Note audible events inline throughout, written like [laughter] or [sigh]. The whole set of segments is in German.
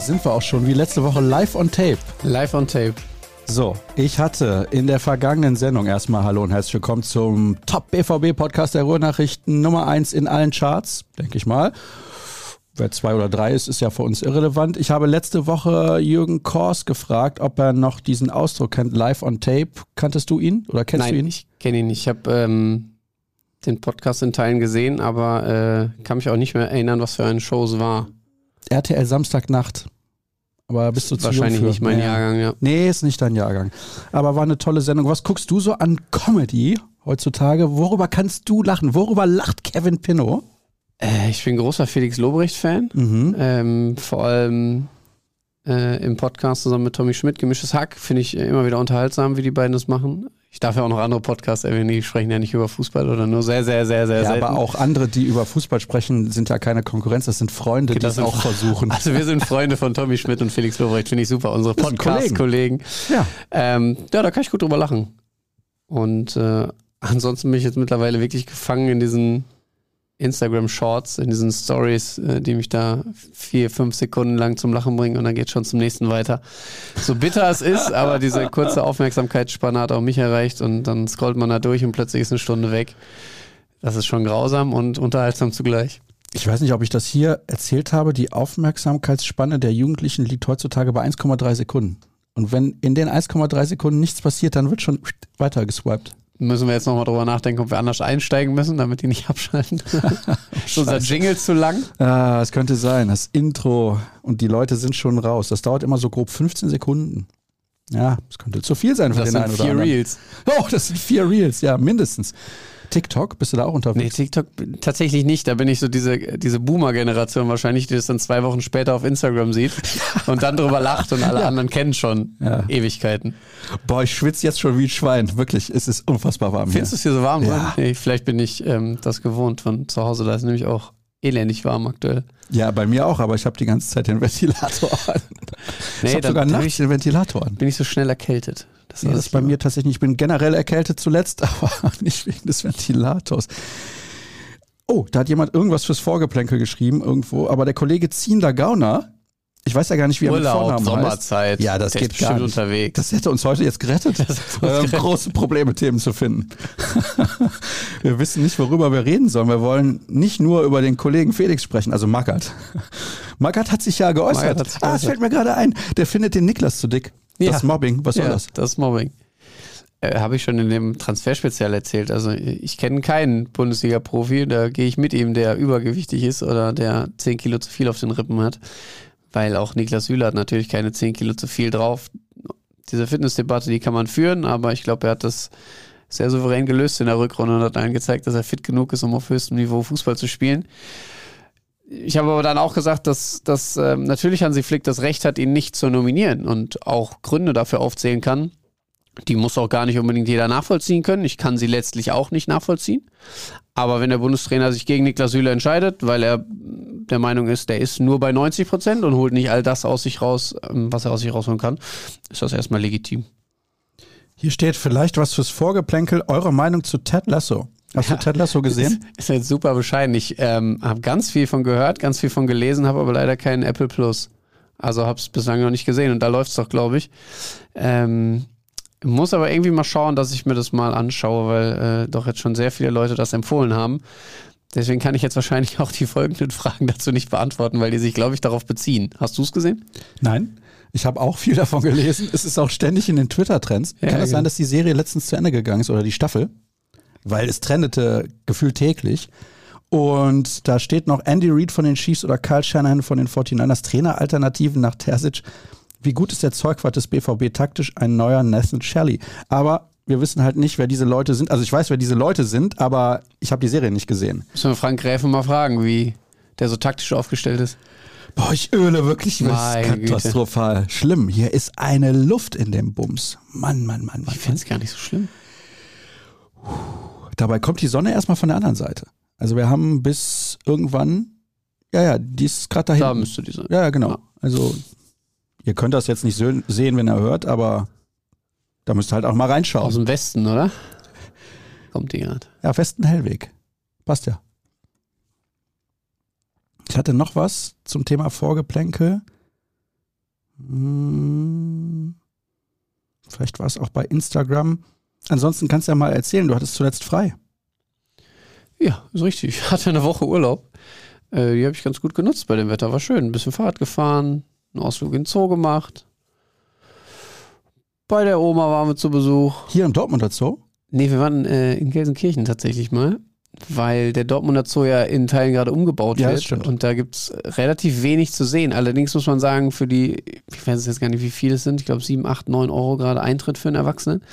Sind wir auch schon, wie letzte Woche live on tape. Live on tape. So, ich hatte in der vergangenen Sendung erstmal Hallo und herzlich willkommen zum Top BVB Podcast der Ruhrnachrichten Nummer 1 in allen Charts, denke ich mal. Wer zwei oder drei ist, ist ja für uns irrelevant. Ich habe letzte Woche Jürgen Kors gefragt, ob er noch diesen Ausdruck kennt, live on tape. Kanntest du ihn oder kennst Nein, du ihn? ich kenne ihn nicht. Ich habe ähm, den Podcast in Teilen gesehen, aber äh, kann mich auch nicht mehr erinnern, was für eine Show es war. RTL Samstagnacht. Aber bist du zu Wahrscheinlich nicht mein Ja. Jahrgang, ja. Nee, ist nicht dein Jahrgang. Aber war eine tolle Sendung. Was guckst du so an Comedy heutzutage? Worüber kannst du lachen? Worüber lacht Kevin Pinnow? Äh, ich bin großer Felix Lobrecht-Fan. Mhm. Ähm, vor allem äh, im Podcast zusammen mit Tommy Schmidt, Gemischtes Hack, finde ich immer wieder unterhaltsam, wie die beiden das machen. Ich darf ja auch noch andere Podcasts erwähnen, die sprechen ja nicht über Fußball oder nur sehr, sehr, sehr, sehr Ja, selten. aber auch andere, die über Fußball sprechen, sind ja keine Konkurrenz. Das sind Freunde, die Das es sind auch versuchen. [laughs] Also wir sind Freunde von Tommy Schmidt und Felix Lobrecht, finde ich super, unsere Podcast-Kollegen. Ja. Ähm, ja, da kann ich gut drüber lachen. Und äh, ansonsten bin ich jetzt mittlerweile wirklich gefangen in diesen Instagram Shorts, in diesen Stories, äh, die mich da vier, fünf Sekunden lang zum Lachen bringen und dann geht schon zum nächsten weiter. So bitter es ist, [laughs] aber diese kurze Aufmerksamkeitsspanne hat auch mich erreicht und dann scrollt man da durch und plötzlich ist eine Stunde weg. Das ist schon grausam und unterhaltsam zugleich. Ich weiß nicht, ob ich das hier erzählt habe. Die Aufmerksamkeitsspanne der Jugendlichen liegt heutzutage bei 1,3 Sekunden. Und wenn in den 1,3 Sekunden nichts passiert, dann wird schon weiter geswiped. Müssen wir jetzt nochmal drüber nachdenken, ob wir anders einsteigen müssen, damit die nicht abschalten. [laughs] ist unser Jingle zu lang? Ah, es könnte sein. Das Intro und die Leute sind schon raus. Das dauert immer so grob 15 Sekunden. Ja, es könnte zu viel sein für Das den sind einen oder vier anderen. Reels. Oh, das sind vier Reels, ja, mindestens. TikTok, bist du da auch Nee, unterwegs? TikTok tatsächlich nicht. Da bin ich so diese, diese Boomer-Generation wahrscheinlich, die das dann zwei Wochen später auf Instagram sieht und dann drüber [laughs] lacht und alle anderen kennen schon Ja. Ewigkeiten. Boah, ich schwitze jetzt schon wie ein Schwein. Wirklich, es ist unfassbar warm Findest du es hier so warm? Ja. Nee, vielleicht bin ich ähm, das gewohnt von zu Hause. Da ist nämlich auch elendig warm aktuell. Ja, bei mir auch, aber ich habe die ganze Zeit den Ventilator an. ich habe sogar nachts den Ventilator an. bin ich so schnell erkältet. Das, weiß das ist bei mir tatsächlich, ich bin generell erkältet zuletzt, [laughs] aber nicht wegen des Ventilators. Oh, da hat jemand irgendwas fürs Vorgeplänkel geschrieben irgendwo, aber der Kollege Ziender Gauner, ich weiß ja gar nicht, wie er mit Urlaub, Vornamen heißt. Sommerzeit. Ja, das geht bestimmt nicht. unterwegs. Das hätte uns heute jetzt gerettet. [laughs] Haben große Probleme, Themen zu finden. [laughs] wir wissen nicht, worüber wir reden sollen. Wir wollen nicht nur über den Kollegen Felix sprechen, also Mackert. Mackert hat sich ja geäußert. Sich ah, es fällt mir gerade ein. Der findet den Niklas zu dick. Ja. Das Mobbing, was soll ja, das? Das Mobbing. Äh, Habe ich schon in dem Transferspezial erzählt. Also ich kenne keinen Bundesliga-Profi, da gehe ich mit ihm, der übergewichtig ist oder der 10 Kilo zu viel auf den Rippen hat. Weil auch Niklas Süle hat natürlich keine 10 Kilo zu viel drauf. Diese Fitnessdebatte, die kann man führen, aber ich glaube, er hat das sehr souverän gelöst in der Rückrunde und hat allen gezeigt, dass er fit genug ist, um auf höchstem Niveau Fußball zu spielen. Ich habe aber dann auch gesagt, dass, dass ähm, natürlich Hansi Flick das Recht hat, ihn nicht zu nominieren und auch Gründe dafür aufzählen kann. Die muss auch gar nicht unbedingt jeder nachvollziehen können. Ich kann sie letztlich auch nicht nachvollziehen. Aber wenn der Bundestrainer sich gegen Niklas Süle entscheidet, weil er der Meinung ist, der ist nur bei 90 Prozent und holt nicht all das aus sich raus, ähm, was er aus sich rausholen kann, ist das erstmal legitim. Hier steht vielleicht was fürs Vorgeplänkel. Eure Meinung zu Ted Lasso. Hast du Ted Lasso gesehen? Ist jetzt super bescheiden. Ich ähm, habe ganz viel von gehört, ganz viel von gelesen, habe aber leider keinen Apple Plus. Also habe es bislang noch nicht gesehen und da läuft es doch, glaube ich. Ähm, muss aber irgendwie mal schauen, dass ich mir das mal anschaue, weil äh, doch jetzt schon sehr viele Leute das empfohlen haben. Deswegen kann ich jetzt wahrscheinlich auch die folgenden Fragen dazu nicht beantworten, weil die sich, glaube ich, darauf beziehen. Hast du es gesehen? Nein. Ich habe auch viel davon gelesen. Es ist auch ständig in den Twitter-Trends. Ja, Kann es genau. sein, dass die Serie letztens zu Ende gegangen ist oder die Staffel? Weil es trendete gefühlt täglich. Und da steht noch Andy Reid von den Chiefs oder Kyle Shanahan von den 49ers Traineralternativen nach Terzic. Wie gut ist der Zeugwart des BVB taktisch? Ein neuer Nathan Shelley. Aber wir wissen halt nicht, wer diese Leute sind. Also ich weiß, wer diese Leute sind, aber ich habe die Serie nicht gesehen. Müssen wir Frank Gräfen mal fragen, wie der so taktisch aufgestellt ist. Boah, ich öle wirklich. Ist Meine Güte. katastrophal. Schlimm. Hier ist eine Luft in dem Bums. Mann, Mann, Mann, Mann. Ich finde es gar nicht so schlimm. Dabei kommt die Sonne erstmal von der anderen Seite. Also wir haben bis irgendwann, ja, ja, die ist gerade da Da müsste die sein. Ja, ja, genau. Ja. Also ihr könnt das jetzt nicht sehen, wenn ihr hört, aber da müsst ihr halt auch mal Aus reinschauen. dem Westen, oder? Kommt die gerade. Ja, Westen Hellweg. Passt ja. Ich hatte noch was zum Thema Vorgeplänkel. Hm, vielleicht war es auch bei Instagram. Ansonsten kannst du ja mal erzählen, du hattest zuletzt frei. Ja, ist richtig. [laughs] Ich hatte eine Woche Urlaub. Äh, die habe ich ganz gut genutzt bei dem Wetter. War schön. Ein bisschen Fahrrad gefahren, einen Ausflug in den Zoo gemacht. Bei der Oma waren wir zu Besuch. Hier in Dortmund Zoo? Nee, wir waren äh, in Gelsenkirchen tatsächlich mal, weil der Dortmunder Zoo ja in Teilen gerade umgebaut Ja, wird. stimmt. Und da gibt es relativ wenig zu sehen. Allerdings muss man sagen, für die, ich weiß jetzt gar nicht, wie viel es sind, ich glaube 7, 8, 9 Euro gerade Eintritt für einen Erwachsenen,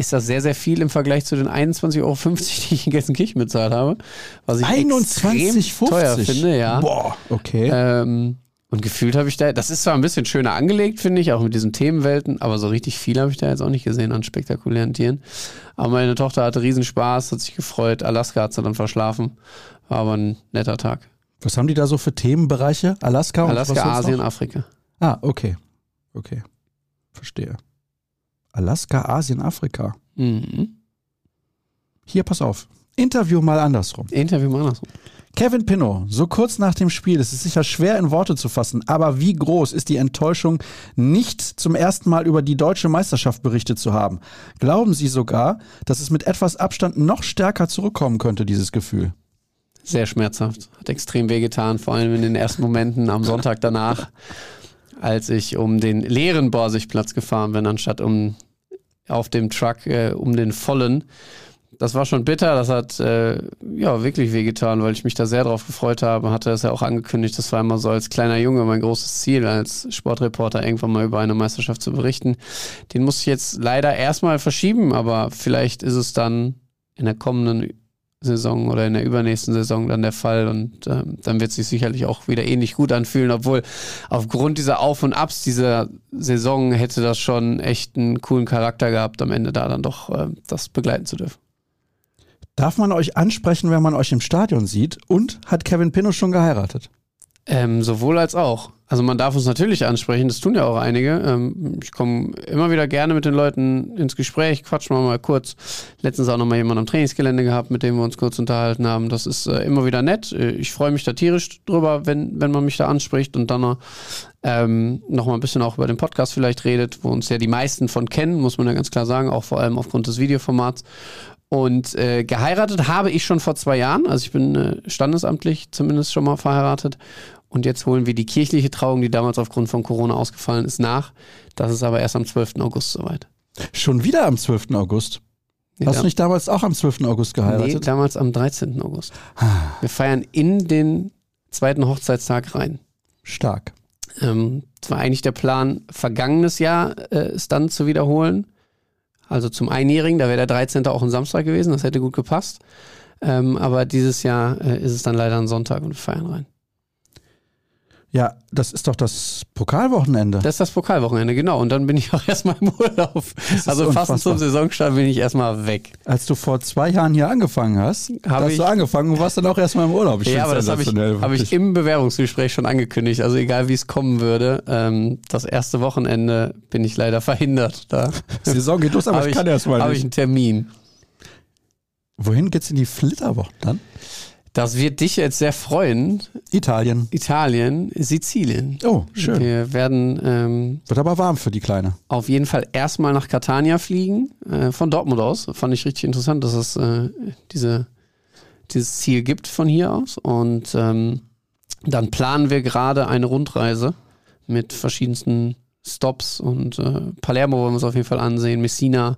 ist das sehr, sehr viel im Vergleich zu den 21,50 Euro, [laughs] die ich in Gelsenkirchen bezahlt habe. Was ich extrem 21,50? teuer finde, ja. Boah, okay. Ähm, und gefühlt habe ich da, das ist zwar ein bisschen schöner angelegt, finde ich, auch mit diesen Themenwelten, aber so richtig viel habe ich da jetzt auch nicht gesehen an spektakulären Tieren. Aber meine Tochter hatte Riesenspaß, hat sich gefreut. Alaska hat sie dann verschlafen. War aber ein netter Tag. Was haben die da so für Themenbereiche? Alaska und Alaska, Asien, noch? Afrika. Ah, okay. Okay. Verstehe. Alaska, Asien, Afrika. Mhm. Hier, pass auf. Interview mal andersrum. Interview mal andersrum. Kevin Pinnow, so kurz nach dem Spiel, es ist sicher schwer in Worte zu fassen, aber wie groß ist die Enttäuschung, nicht zum ersten Mal über die deutsche Meisterschaft berichtet zu haben? Glauben Sie sogar, dass es mit etwas Abstand noch stärker zurückkommen könnte, dieses Gefühl? Sehr schmerzhaft. Hat extrem wehgetan, vor allem in den ersten Momenten am Sonntag danach, als ich um den leeren Borsigplatz gefahren bin, anstatt um auf dem Truck äh, um den vollen. Das war schon bitter, das hat äh, ja wirklich wehgetan, weil ich mich da sehr drauf gefreut habe. Hatte es ja auch angekündigt, das war immer so als kleiner Junge mein großes Ziel, als Sportreporter irgendwann mal über eine Meisterschaft zu berichten. Den muss ich jetzt leider erstmal verschieben, aber vielleicht ist es dann in der kommenden Saison oder in der übernächsten Saison dann der Fall und ähm, dann wird es sich sicherlich auch wieder ähnlich gut anfühlen, obwohl aufgrund dieser Auf und Abs dieser Saison hätte das schon echt einen coolen Charakter gehabt, am Ende da dann doch äh, das begleiten zu dürfen. Darf man euch ansprechen, wenn man euch im Stadion sieht? Und hat Kevin Pinnow schon geheiratet? Ähm, sowohl als auch. Also man darf uns natürlich ansprechen, das tun ja auch einige. Ähm, ich komme immer wieder gerne mit den Leuten ins Gespräch, quatschen wir mal kurz. Letztens auch nochmal jemand am Trainingsgelände gehabt, mit dem wir uns kurz unterhalten haben. Das ist äh, immer wieder nett. Äh, Ich freue mich da tierisch drüber, wenn, wenn man mich da anspricht und dann ähm, nochmal ein bisschen auch über den Podcast vielleicht redet, wo uns ja die meisten von kennen, muss man ja ganz klar sagen, auch vor allem aufgrund des Videoformats. Und äh, geheiratet habe ich schon vor zwei Jahren. Also ich bin äh, standesamtlich zumindest schon mal verheiratet. Und jetzt holen wir die kirchliche Trauung, die damals aufgrund von Corona ausgefallen ist, nach. Das ist aber erst am 12. August soweit. Schon wieder am 12. August. Nee, Hast du nicht damals auch am 12. August nee, geheiratet? damals am 13. August. Wir feiern in den zweiten Hochzeitstag rein. Stark. Ähm, es war eigentlich der Plan, vergangenes Jahr äh, es dann zu wiederholen. Also zum Einjährigen, da wäre der 13. auch ein Samstag gewesen, das hätte gut gepasst. Ähm, aber dieses Jahr äh, ist es dann leider ein Sonntag und wir feiern rein. Ja, das ist doch das Pokalwochenende. Das ist das Pokalwochenende, genau. Und dann bin ich [laughs] auch erstmal im Urlaub. Also unfassbar. zum Saisonstart bin ich erstmal weg. Als du vor zwei Jahren hier angefangen hast, Hab hast ich- du angefangen und warst dann auch erstmal im Urlaub. Ich ja, aber das habe ich, hab ich im Bewerbungsgespräch schon angekündigt. Also egal wie es kommen würde, ähm, das erste Wochenende bin ich leider [laughs] verhindert. Da Saison geht los, aber habe ich ich, kann erstmal hab ich nicht. einen Termin. Wohin geht's in die Flitterwochen dann? Das wird dich jetzt sehr freuen. Italien. Italien, Sizilien. Oh, schön. Wir werden ähm, Wird aber warm für die Kleine. auf jeden Fall erstmal nach Catania fliegen, äh, von Dortmund aus. Fand ich richtig interessant, dass es äh, diese, dieses Ziel gibt von hier aus. Und ähm, dann planen wir gerade eine Rundreise mit verschiedensten Stops und äh, Palermo wollen wir uns auf jeden Fall ansehen, Messina,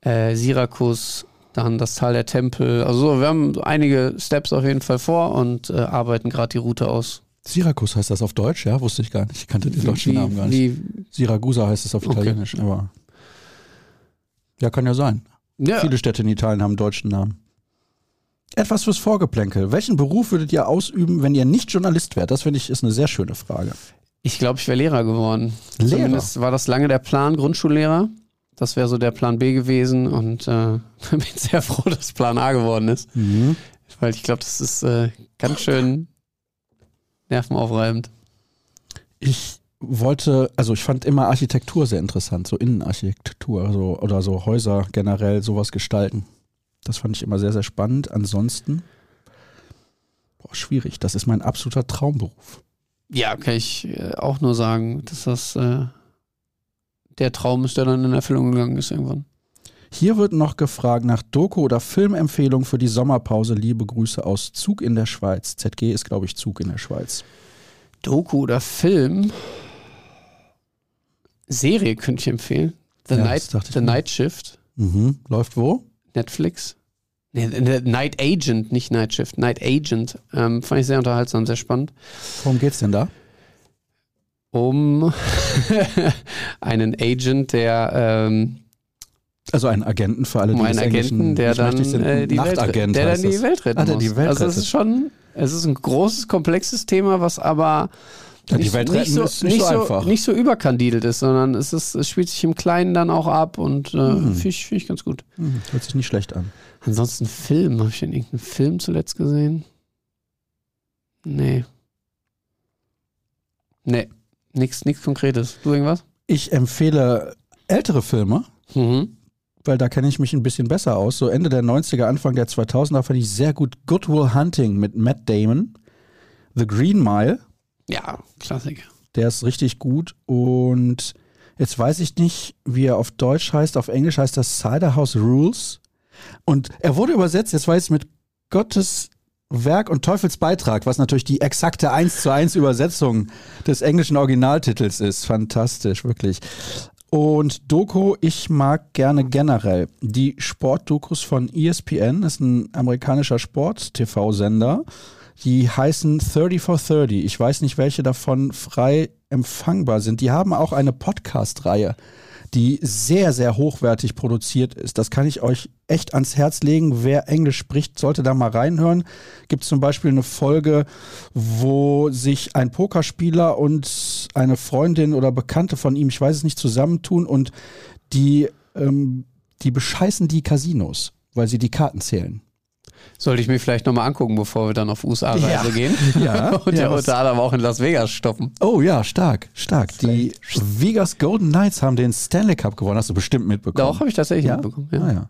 äh, Syrakus, dann das Tal der Tempel. Also so, wir haben einige Steps auf jeden Fall vor und äh, arbeiten gerade die Route aus. Syrakus heißt das auf Deutsch, ja? Wusste ich gar nicht. Ich kannte den deutschen Wie- Namen gar nicht. wie- Siragusa heißt es auf Okay. Italienisch, aber. Ja, kann ja sein. ja, Viele Städte in Italien haben deutschen Namen. Etwas fürs Vorgeplänkel. Welchen Beruf würdet ihr ausüben, wenn ihr nicht Journalist wärt? Das finde ich ist eine sehr schöne Frage. Ich glaube, ich wäre Lehrer geworden. Lehrer? Zumindest war das lange der Plan, Grundschullehrer. Das wäre so der Plan B gewesen und äh, [laughs] bin sehr froh, dass Plan A geworden ist. Weil ich glaube, das ist äh, ganz schön nervenaufreibend. Ich wollte, also ich fand immer Architektur sehr interessant, so Innenarchitektur so, oder so Häuser generell, sowas gestalten. Das fand ich immer sehr, sehr spannend. Ansonsten, boah, schwierig. Das ist mein absoluter Traumberuf. Ja, kann ich äh, auch nur sagen, dass das äh, der Traum ist, der dann in Erfüllung gegangen ist irgendwann. Hier wird noch gefragt nach Doku- oder Filmempfehlung für die Sommerpause. Liebe Grüße aus Zug in der Schweiz. ZG ist, glaube ich, Zug in der Schweiz. Doku oder Film? Serie könnte ich empfehlen. The, Ja, Night, The. Night Shift, Mhm. Läuft wo? Netflix. Nee, Night Agent, nicht Night Shift, Night Agent. Ähm, fand ich sehr unterhaltsam, sehr spannend. Worum geht's denn da? Um [laughs] einen Agent, der ähm, Also einen Agenten für alle, die um einen Agenten, der dann, äh, die, Welt, der dann die. Welt retten Ah, der muss. die Welt also es ist schon, es ist ein großes, komplexes Thema, was aber Ja, nicht, Welt nicht, retten so, ist nicht nicht, so einfach. nicht so überkandidelt ist, sondern es, ist, es spielt sich im Kleinen dann auch ab und äh, Mhm. finde ich, find ich ganz gut. Hm, hört sich nicht schlecht an. Ansonsten Film, habe ich denn irgendeinen Film zuletzt gesehen? Nee. Nee, nichts nichts Konkretes. Du irgendwas? Ich empfehle ältere Filme, Mhm. weil da kenne ich mich ein bisschen besser aus. So Ende der 90er, Anfang der 2000er fand ich sehr gut Good Will Hunting mit Matt Damon. The Green Mile, Ja, Klassiker. der ist richtig gut. Und jetzt weiß ich nicht, wie er auf Deutsch heißt. Auf Englisch heißt das Cider House Rules. Und er wurde übersetzt, jetzt weiß ich mit Gottes Werk und Teufels Beitrag, was natürlich die exakte 1 zu 1 Übersetzung des englischen Originaltitels ist. Fantastisch, wirklich. Und Doku, ich mag gerne generell die Sportdokus von ESPN, das ist ein amerikanischer Sport-TV-Sender. Die heißen 30 for 30. Ich weiß nicht, welche davon frei empfangbar sind. Die haben auch eine Podcast-Reihe, die sehr, sehr hochwertig produziert ist. Das kann ich euch echt ans Herz legen. Wer Englisch spricht, sollte da mal reinhören. Gibt zum Beispiel eine Folge, wo sich ein Pokerspieler und eine Freundin oder Bekannte von ihm, ich weiß es nicht, zusammentun und die, ähm, die bescheißen die Casinos, weil sie die Karten zählen. Sollte ich mir vielleicht nochmal angucken, bevor wir dann auf USA-Reise Ja. gehen. [laughs] Ja, [laughs] Und ja, unter anderem auch in Las Vegas stoppen. Oh ja, stark, stark. Die Vegas Golden Knights haben den Stanley Cup gewonnen, hast du bestimmt mitbekommen. Doch, habe ich tatsächlich ja? mitbekommen. Ja. Ah, ja.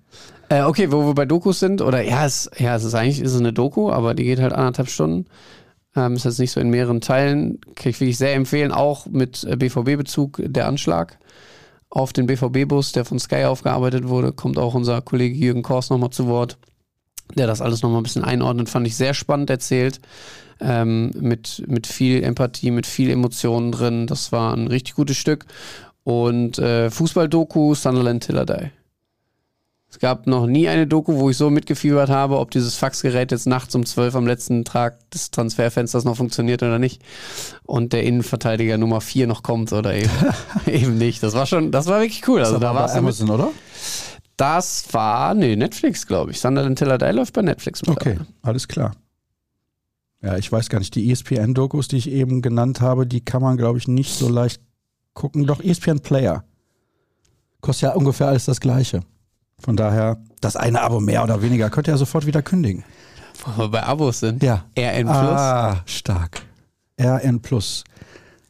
Äh, okay, wo wir bei Dokus sind, oder ja, es, ja, es ist eigentlich ist es eine Doku, aber die geht halt anderthalb Stunden. Ähm, ist jetzt nicht so in mehreren Teilen. Kann ich wirklich sehr empfehlen, auch mit äh, BVB-Bezug, der Anschlag auf den BVB-Bus, der von Sky aufgearbeitet wurde, kommt auch unser Kollege Jürgen Kors nochmal zu Wort, der das alles nochmal ein bisschen einordnet. Fand ich sehr spannend erzählt. Ähm, mit, mit viel Empathie, mit viel Emotionen drin. Das war ein richtig gutes Stück. Und äh, Fußball-Doku, Sunderland Till I. Es gab noch nie eine Doku, wo ich so mitgefiebert habe, ob dieses Faxgerät jetzt nachts um 12 am letzten Tag des Transferfensters noch funktioniert oder nicht. Und der Innenverteidiger Nummer 4 noch kommt oder eben, [laughs] eben nicht. Das war schon, das war wirklich cool. Also da war Amazon, oder? Das war, nee, Netflix, glaube ich. Sunderland Till I Die läuft bei Netflix. Okay, mittlerweile. alles klar. Ja, ich weiß gar nicht, die ESPN-Dokus, die ich eben genannt habe, die kann man, glaube ich, nicht so leicht gucken. Doch, ESPN Player. Kostet ja ungefähr alles das Gleiche. Von daher, das eine Abo mehr oder weniger könnt ihr ja sofort wieder kündigen. Wo wir bei Abos sind. Ja. RN Plus. Ah, stark. RN Plus.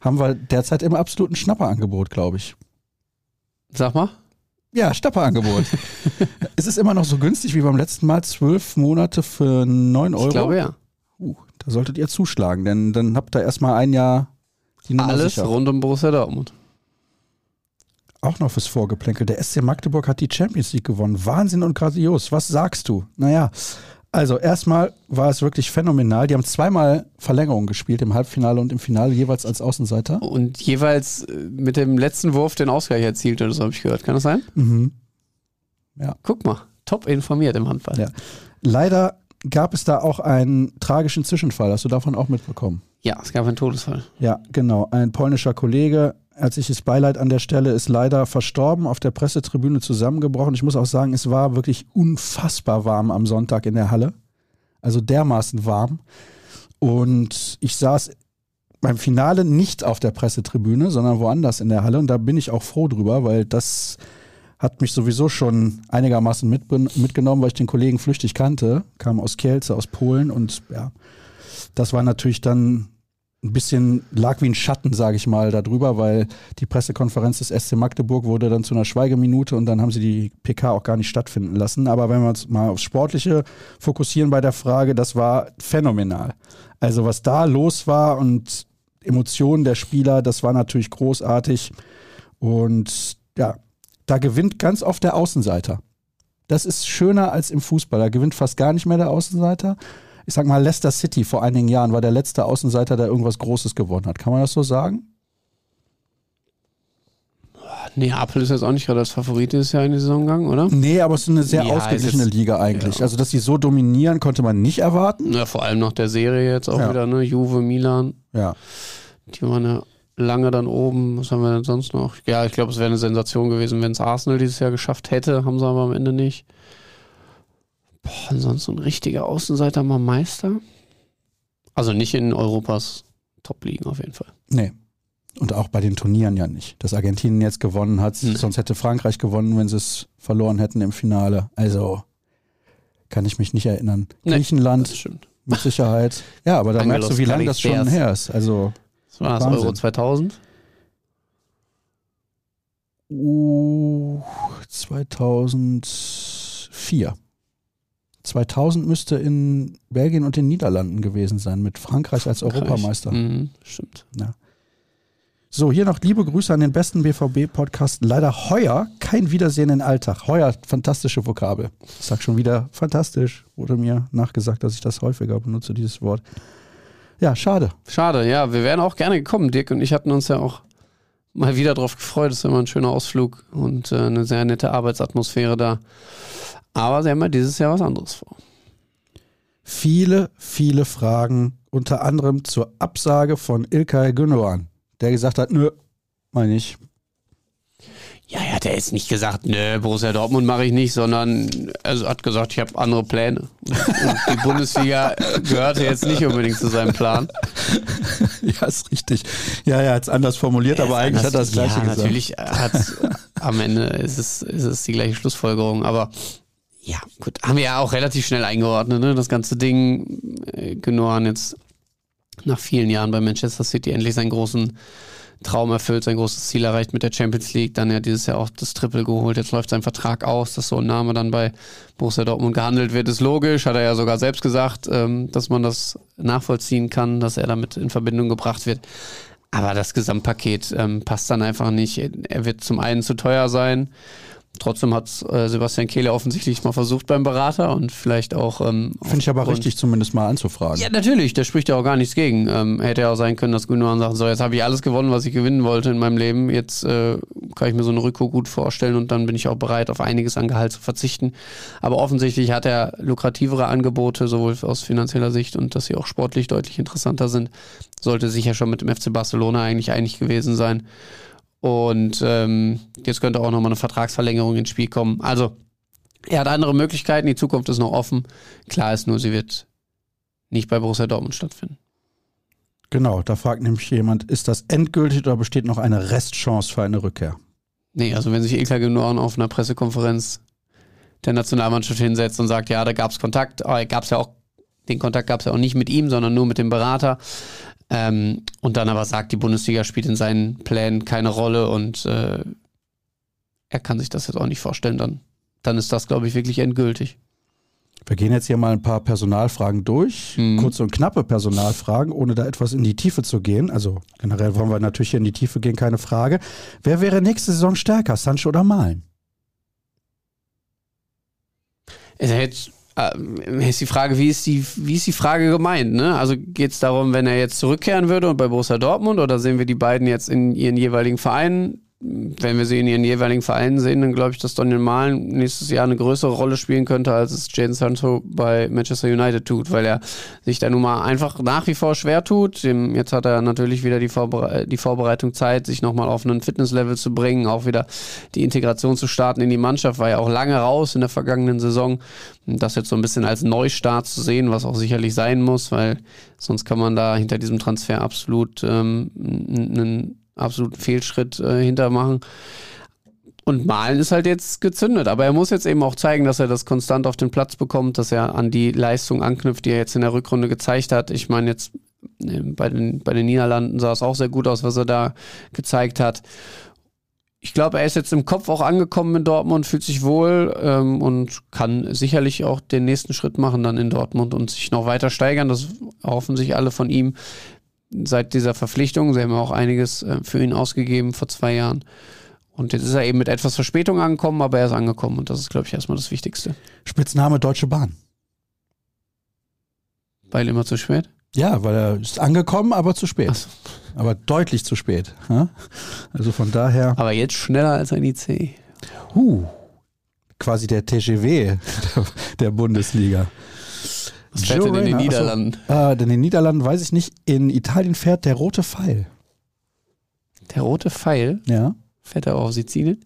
Haben wir derzeit im absoluten Schnapperangebot, glaube ich. Sag mal. Ja, Schnapperangebot. [laughs] es ist immer noch so günstig wie beim letzten Mal. Zwölf Monate für 9 Euro. Ich glaube ja. Uh, da solltet ihr zuschlagen, denn dann habt ihr erstmal ein Jahr die Nummer Alles sicher. rund um Borussia Dortmund. Auch noch fürs Vorgeplänkel. Der SC Magdeburg hat die Champions League gewonnen. Wahnsinn und grandios. Was sagst du? Naja, also erstmal war es wirklich phänomenal. Die haben zweimal Verlängerung gespielt, im Halbfinale und im Finale, jeweils als Außenseiter. Und jeweils äh, mit dem letzten Wurf den Ausgleich erzielt oder so, habe ich gehört. Kann das sein? Mhm. Guck mal. Top informiert im Handball. Ja. Leider gab es da auch einen tragischen Zwischenfall. Hast du davon auch mitbekommen? Ja, es gab einen Todesfall. Ja, genau. Ein polnischer Kollege, herzliches Beileid an der Stelle, ist leider verstorben, auf der Pressetribüne zusammengebrochen. Ich muss auch sagen, es war wirklich unfassbar warm am Sonntag in der Halle. Also dermaßen warm. Und ich saß beim Finale nicht auf der Pressetribüne, sondern woanders in der Halle. Und da bin ich auch froh drüber, weil das hat mich sowieso schon einigermaßen mit, mitgenommen, weil ich den Kollegen flüchtig kannte. Kam aus Kielce, aus Polen. Und ja, das war natürlich dann ein bisschen lag wie ein Schatten, sage ich mal, darüber, weil die Pressekonferenz des SC Magdeburg wurde dann zu einer Schweigeminute und dann haben sie die PK auch gar nicht stattfinden lassen. Aber wenn wir uns mal aufs Sportliche fokussieren bei der Frage, das war phänomenal. Also was da los war und Emotionen der Spieler, das war natürlich großartig. Und ja, da gewinnt ganz oft der Außenseiter. Das ist schöner als im Fußball. Da gewinnt fast gar nicht mehr der Außenseiter. Ich sag mal, Leicester City vor einigen Jahren war der letzte Außenseiter, der irgendwas Großes gewonnen hat. Kann man das so sagen? Neapel ist jetzt auch nicht gerade als Favorit dieses Jahr in die Saison gegangen, oder? Nee, aber es ist eine sehr ja, ausgeglichene Liga eigentlich. Ja. Also, dass sie so dominieren, konnte man nicht erwarten. Ja, vor allem nach der Serie jetzt auch ja. wieder, ne? Juve, Milan. Ja. Die waren ja lange dann oben. Was haben wir denn sonst noch? Ja, ich glaube, es wäre eine Sensation gewesen, wenn es Arsenal dieses Jahr geschafft hätte. Haben sie aber am Ende nicht. Boah, ansonsten ein richtiger Außenseiter mal Meister. Also nicht in Europas Top-Ligen auf jeden Fall. Nee. Und auch bei den Turnieren ja nicht. Dass Argentinien jetzt gewonnen hat, hm. sonst hätte Frankreich gewonnen, wenn sie es verloren hätten im Finale. Also kann ich mich nicht erinnern. Nee, Griechenland mit Sicherheit. [laughs] Ja, aber da merkst du, wie lange das schon her ist. Also was war das, Euro 2000? Uh, 2004. 2000 müsste in Belgien und den Niederlanden gewesen sein, mit Frankreich als Frankreich. Europameister. Mhm, stimmt. Ja. So, hier noch liebe Grüße an den besten BVB-Podcast. Leider heuer kein Wiedersehen in Alltag. Heuer, fantastische Vokabel. Ich sag schon wieder fantastisch. Wurde mir nachgesagt, dass ich das häufiger benutze, dieses Wort. Ja, schade. Schade, ja. Wir wären auch gerne gekommen. Dirk und ich hatten uns ja auch mal wieder darauf gefreut. Es ist immer ein schöner Ausflug und äh, eine sehr nette Arbeitsatmosphäre da. Aber sie haben ja dieses Jahr was anderes vor. Viele, viele Fragen, unter anderem zur Absage von Ilkay Gündogan, der gesagt hat, nö, meine ich, ja, er hat ja jetzt nicht gesagt, nö, Borussia Dortmund mache ich nicht, sondern er hat gesagt, ich habe andere Pläne. Und die Bundesliga gehörte jetzt nicht unbedingt zu seinem Plan. [laughs] Ja, ist richtig. Ja, er hat es anders formuliert, aber eigentlich hat er das Gleiche ja, gesagt. Natürlich hat am Ende ist es, ist es die gleiche Schlussfolgerung, aber ja, gut, haben wir ja auch relativ schnell eingeordnet, ne? Das ganze Ding, äh, Genoan jetzt nach vielen Jahren bei Manchester City endlich seinen großen Traum erfüllt, sein großes Ziel erreicht mit der Champions League, dann ja dieses Jahr auch das Triple geholt. Jetzt läuft sein Vertrag aus, dass so ein Name dann bei Borussia Dortmund gehandelt wird, ist logisch. Hat er ja sogar selbst gesagt, ähm, dass man das nachvollziehen kann, dass er damit in Verbindung gebracht wird. Aber das Gesamtpaket ähm, passt dann einfach nicht. Er wird zum einen zu teuer sein. Trotzdem hat äh, Sebastian Kehle offensichtlich mal versucht beim Berater und vielleicht auch. Ähm, Finde ich aber richtig, zumindest mal anzufragen. Ja, natürlich, da spricht ja auch gar nichts gegen. Ähm, hätte ja auch sein können, dass Gündogan sagt: So, jetzt habe ich alles gewonnen, was ich gewinnen wollte in meinem Leben. Jetzt äh, kann ich mir so eine Rückkehr gut vorstellen und dann bin ich auch bereit, auf einiges an Gehalt zu verzichten. Aber offensichtlich hat er lukrativere Angebote, sowohl aus finanzieller Sicht und dass sie auch sportlich deutlich interessanter sind. Sollte sich ja schon mit dem FC Barcelona eigentlich einig gewesen sein. Und ähm, jetzt könnte auch nochmal eine Vertragsverlängerung ins Spiel kommen. Also, er hat andere Möglichkeiten, die Zukunft ist noch offen. Klar ist nur, sie wird nicht bei Borussia Dortmund stattfinden. Genau, da fragt nämlich jemand, ist das endgültig oder besteht noch eine Restchance für eine Rückkehr? Nee, also wenn sich Ilka Genoren auf einer Pressekonferenz der Nationalmannschaft hinsetzt und sagt, ja, da gab es Kontakt, aber gab es ja auch, den Kontakt gab es ja auch nicht mit ihm, sondern nur mit dem Berater. Ähm, und dann aber sagt, die Bundesliga spielt in seinen Plänen keine Rolle und äh, er kann sich das jetzt auch nicht vorstellen, dann, dann ist das, glaube ich, wirklich endgültig. Wir gehen jetzt hier mal ein paar Personalfragen durch, mhm. kurze und knappe Personalfragen, ohne da etwas in die Tiefe zu gehen. Also generell wollen wir natürlich hier in die Tiefe gehen, keine Frage. Wer wäre nächste Saison stärker, Sancho oder Malen? Er hätte äh, ist die Frage, wie ist die, wie ist die Frage gemeint? Ne? Also geht es darum, wenn er jetzt zurückkehren würde und bei Borussia Dortmund oder sehen wir die beiden jetzt in ihren jeweiligen Vereinen wenn wir sie in ihren jeweiligen Vereinen sehen, dann glaube ich, dass Daniel Malen nächstes Jahr eine größere Rolle spielen könnte, als es Jadon Sancho bei Manchester United tut, weil er sich da nun mal einfach nach wie vor schwer tut. Jetzt hat er natürlich wieder die, Vorbere die Vorbereitung Zeit, sich nochmal auf einen Fitnesslevel zu bringen, auch wieder die Integration zu starten in die Mannschaft, war ja auch lange raus in der vergangenen Saison. Das jetzt so ein bisschen als Neustart zu sehen, was auch sicherlich sein muss, weil sonst kann man da hinter diesem Transfer absolut ähm, einen absoluten Fehlschritt äh, hintermachen. Und Malen ist halt jetzt gezündet. Aber er muss jetzt eben auch zeigen, dass er das konstant auf den Platz bekommt, dass er an die Leistung anknüpft, die er jetzt in der Rückrunde gezeigt hat. Ich meine, jetzt äh, bei den, bei den Niederlanden sah es auch sehr gut aus, was er da gezeigt hat. Ich glaube, er ist jetzt im Kopf auch angekommen in Dortmund, fühlt sich wohl ähm, und kann sicherlich auch den nächsten Schritt machen dann in Dortmund und sich noch weiter steigern. Das erhoffen sich alle von ihm seit dieser Verpflichtung. Sie haben ja auch einiges äh, für ihn ausgegeben vor zwei Jahren. Und jetzt ist er eben mit etwas Verspätung angekommen, aber er ist angekommen und das ist, glaube ich, erstmal das Wichtigste. Spitzname Deutsche Bahn. Weil immer zu spät? Ja, weil er ist angekommen, aber zu spät. So. Aber deutlich zu spät. Ja? Also von daher. Aber jetzt schneller als ein IC. Uh, quasi der TGW der Bundesliga. Was fährt denn in den Niederlanden? Achso, äh, in den Niederlanden weiß ich nicht. In Italien fährt der rote Pfeil. Der rote Pfeil Ja. fährt er auf Sizilien?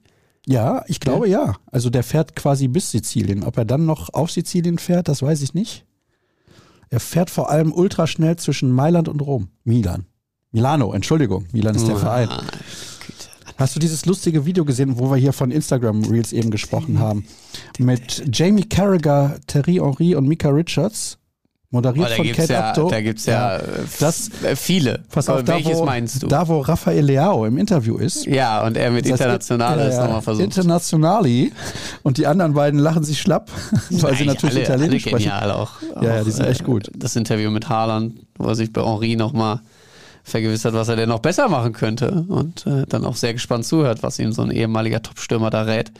Ja, ich glaube ja. Also der fährt quasi bis Sizilien. Ob er dann noch auf Sizilien fährt, das weiß ich nicht. Er fährt vor allem ultraschnell zwischen Mailand und Rom. Milan. Milano, Entschuldigung. Milan ist der Verein. Ah, Güte. Hast du dieses lustige Video gesehen, wo wir hier von Instagram Reels eben gesprochen haben? Mit Jamie Carragher, Terry Henry und Mika Richards. Oh, Moderiert da von Kate ja, Abdo. da gibt's ja, äh, Das- äh, viele. Pass auf, da welches wo, meinst du? da wo Raphael Leao im Interview ist. ja, und er mit Das heißt, Internationales ja, ja, nochmal versucht. Internationali. Und die anderen beiden lachen sich schlapp, [laughs] weil sie natürlich alle, Italienisch alle sprechen. genial auch. Ja, ja, auch, die sind echt gut. Das Interview mit Haaland, wo er sich bei Henri nochmal vergewissert, was er denn noch besser machen könnte. Und äh, dann auch sehr gespannt zuhört, was ihm so ein ehemaliger Topstürmer da rät.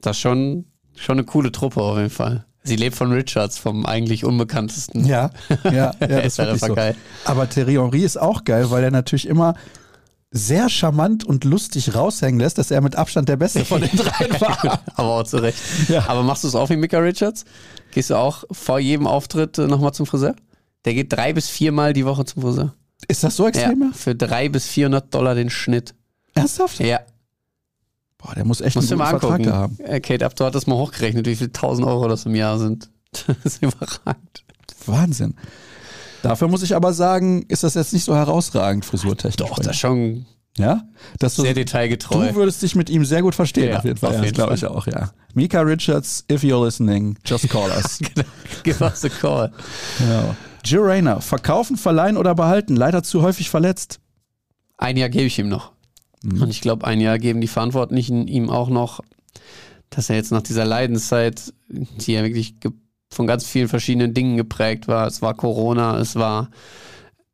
Das ist schon, schon eine coole Truppe auf jeden Fall. Sie lebt von Richards, vom eigentlich unbekanntesten. Ja, ja, ja, [laughs] das Ist einfach so. geil. Aber Thierry Henry ist auch geil, weil er natürlich immer sehr charmant und lustig raushängen lässt, dass er mit Abstand der Beste von den dreien [laughs] war. Aber auch zu Recht. Ja. Aber machst du es auch wie Mika Richards? Gehst du auch vor jedem Auftritt äh, nochmal zum Friseur? Der geht drei bis viermal die Woche zum Friseur. Ist das so Ja, extrem? für drei bis 400 Dollar den Schnitt. Ernsthaft? Ja, Boah, der muss echt musst du einen guten Vertrag angucken. haben. Äh, Kate Abdo hat das mal hochgerechnet, wie viel 1000 Euro das im Jahr sind. [laughs] Das ist überragend. Wahnsinn. Dafür muss ich aber sagen, ist das jetzt nicht so herausragend, frisurtechnisch. Doch, das ist schon. Ja? Dass du, sehr detailgetreu. du würdest dich mit ihm sehr gut verstehen, Ja, auf jeden Fall. auf ja, das jeden glaube ich auch, ja. Mika Richards, if you're listening, just call [laughs] us. Give us a call. Joe Rayner, verkaufen, verleihen oder behalten? Leider zu häufig verletzt. Ein Jahr gebe ich ihm noch. Mhm. Und ich glaube, ein Jahr geben die Verantwortlichen ihm auch noch, dass er jetzt nach dieser Leidenszeit, die ja wirklich von ganz vielen verschiedenen Dingen geprägt war, es war Corona, es war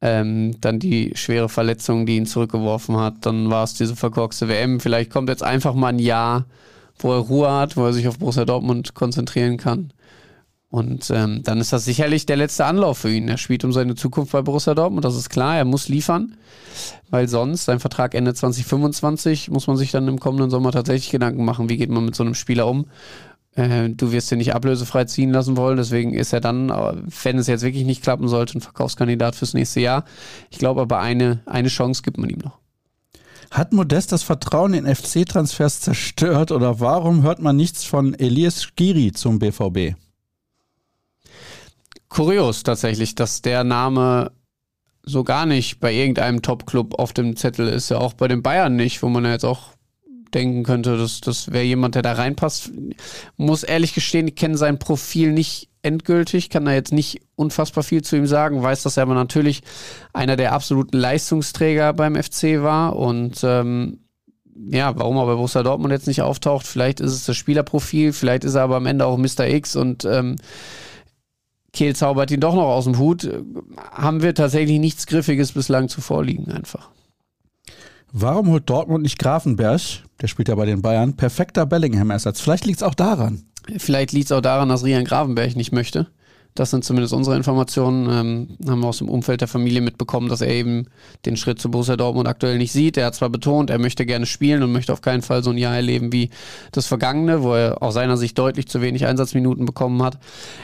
ähm, dann die schwere Verletzung, die ihn zurückgeworfen hat, dann war es diese verkorkste WM. Vielleicht kommt jetzt einfach mal ein Jahr, wo er Ruhe hat, wo er sich auf Borussia Dortmund konzentrieren kann. Und ähm, dann ist das sicherlich der letzte Anlauf für ihn. Er spielt um seine Zukunft bei Borussia Dortmund, das ist klar, er muss liefern weil sonst, sein Vertrag Ende 2025, muss man sich dann im kommenden Sommer tatsächlich Gedanken machen, wie geht man mit so einem Spieler um. Äh, du wirst ihn nicht ablösefrei ziehen lassen wollen, deswegen ist er dann, äh, wenn es jetzt wirklich nicht klappen sollte, ein Verkaufskandidat fürs nächste Jahr. Ich glaube aber, eine, eine Chance gibt man ihm noch. Hat Modest das Vertrauen in FC-Transfers zerstört oder warum hört man nichts von Elias Skiri zum BVB? Kurios tatsächlich, dass der Name so gar nicht bei irgendeinem Top-Club auf dem Zettel ist, ja auch bei den Bayern nicht, wo man ja jetzt auch denken könnte, dass das wäre jemand, der da reinpasst. Muss ehrlich gestehen, ich kenne sein Profil nicht endgültig, kann da jetzt nicht unfassbar viel zu ihm sagen, weiß, dass er aber natürlich einer der absoluten Leistungsträger beim FC war und ähm, ja, warum er bei Borussia Dortmund jetzt nicht auftaucht, vielleicht ist es das Spielerprofil, vielleicht ist er aber am Ende auch Mr. X und ähm, Kehl zaubert ihn doch noch aus dem Hut, haben wir tatsächlich nichts Griffiges bislang zu vorliegen einfach. Warum holt Dortmund nicht Grafenberg, der spielt ja bei den Bayern, perfekter Bellingham-Ersatz? Vielleicht liegt es auch daran. Vielleicht liegt es auch daran, dass Rian Gravenberg nicht möchte. Das sind zumindest unsere Informationen. Ähm, haben wir aus dem Umfeld der Familie mitbekommen, dass er eben den Schritt zu Borussia Dortmund aktuell nicht sieht. Er hat zwar betont, er möchte gerne spielen und möchte auf keinen Fall so ein Jahr erleben wie das vergangene, wo er aus seiner Sicht deutlich zu wenig Einsatzminuten bekommen hat.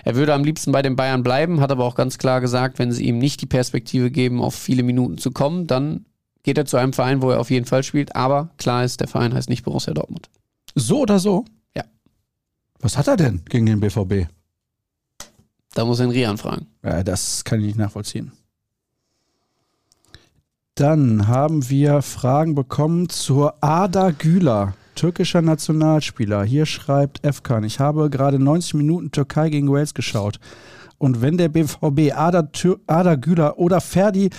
Er würde am liebsten bei den Bayern bleiben, hat aber auch ganz klar gesagt, wenn sie ihm nicht die Perspektive geben, auf viele Minuten zu kommen, dann geht er zu einem Verein, wo er auf jeden Fall spielt. Aber klar ist, der Verein heißt nicht Borussia Dortmund. So oder so? Ja. Was hat er denn gegen den BVB? Da muss ihn Rian fragen. Ja, das kann ich nicht nachvollziehen. Dann haben wir Fragen bekommen zur Ada Güler, türkischer Nationalspieler. Hier schreibt Efkan, ich habe gerade 90 Minuten Türkei gegen Wales geschaut. Und wenn der BVB Ada, Ada Güler oder Ferdi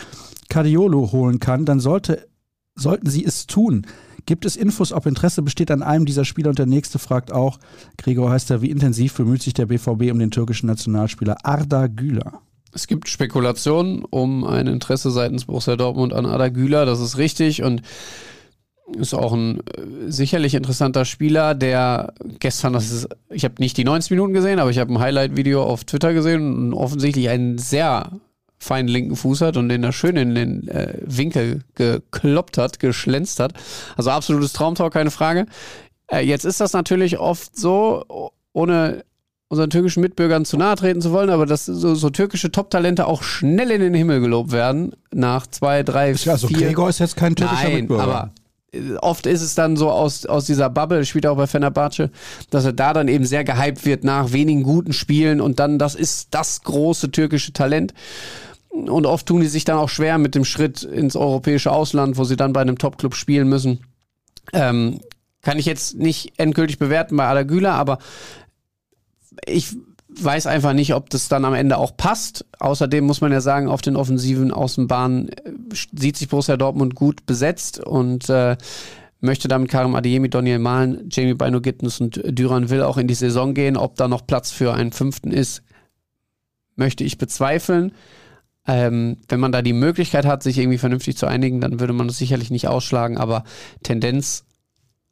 Kadiolo holen kann, dann sollte, sollten sie es tun. Gibt es Infos, ob Interesse besteht an einem dieser Spieler? Und der nächste fragt auch, Gregor heißt er, wie intensiv bemüht sich der BVB um den türkischen Nationalspieler Arda Güler? Es gibt Spekulationen um ein Interesse seitens Borussia Dortmund an Ada Güler, das ist richtig und ist auch ein äh, sicherlich interessanter Spieler, der gestern, das ist, ich habe nicht die 90 Minuten gesehen, aber ich habe ein Highlight-Video auf Twitter gesehen und offensichtlich einen sehr feinen linken Fuß hat und den er schön in den äh, Winkel gekloppt hat, geschlänzt hat. Also absolutes Traumtor, keine Frage. Äh, jetzt ist das natürlich oft so, ohne unseren türkischen Mitbürgern zu nahe treten zu wollen, aber dass so, so türkische Top-Talente auch schnell in den Himmel gelobt werden, nach zwei, drei, ja, also vier... Gregor ist jetzt kein türkischer Nein, Mitbürger. aber äh, oft ist es dann so aus, aus dieser Bubble, spielt auch bei Fenerbahce, dass er da dann eben sehr gehypt wird nach wenigen guten Spielen und dann, das ist das große türkische Talent. Und oft tun die sich dann auch schwer mit dem Schritt ins europäische Ausland, wo sie dann bei einem Top-Club spielen müssen. Ähm, kann ich jetzt nicht endgültig bewerten bei Adagüler, aber ich weiß einfach nicht, ob das dann am Ende auch passt. Außerdem muss man ja sagen, auf den offensiven Außenbahnen äh, sieht sich Borussia Dortmund gut besetzt und äh, möchte damit Karim Adeyemi, Daniel Mahlen, Jamie Bino Gittens und Düran Will auch in die Saison gehen. Ob da noch Platz für einen Fünften ist, möchte ich bezweifeln. Ähm, wenn man da die Möglichkeit hat, sich irgendwie vernünftig zu einigen, dann würde man das sicherlich nicht ausschlagen, aber Tendenz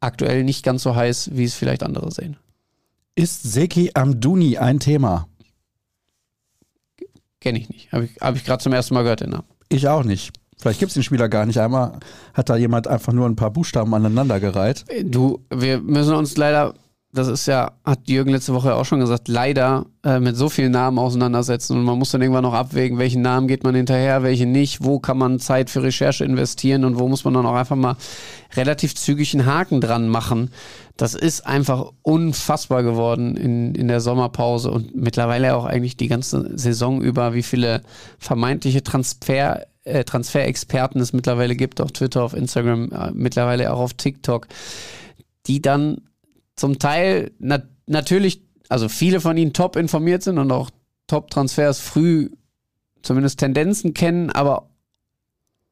aktuell nicht ganz so heiß, wie es vielleicht andere sehen. Ist Seki Amduni ein Thema? Kenne ich nicht. Habe ich, hab ich gerade zum ersten Mal gehört, den Namen. Ich auch nicht. Vielleicht gibt es den Spieler gar nicht. Einmal hat da jemand einfach nur ein paar Buchstaben aneinandergereiht. Du, wir müssen uns leider das ist ja, hat Jürgen letzte Woche auch schon gesagt, leider äh, mit so vielen Namen auseinandersetzen und man muss dann irgendwann noch abwägen, welchen Namen geht man hinterher, welche nicht, wo kann man Zeit für Recherche investieren und wo muss man dann auch einfach mal relativ zügig einen Haken dran machen. Das ist einfach unfassbar geworden in, in der Sommerpause und mittlerweile auch eigentlich die ganze Saison über, wie viele vermeintliche Transfer, äh, Transferexperten es mittlerweile gibt auf Twitter, auf Instagram, äh, mittlerweile auch auf TikTok, die dann zum Teil na natürlich, also viele von ihnen top informiert sind und auch Top-Transfers früh zumindest Tendenzen kennen, aber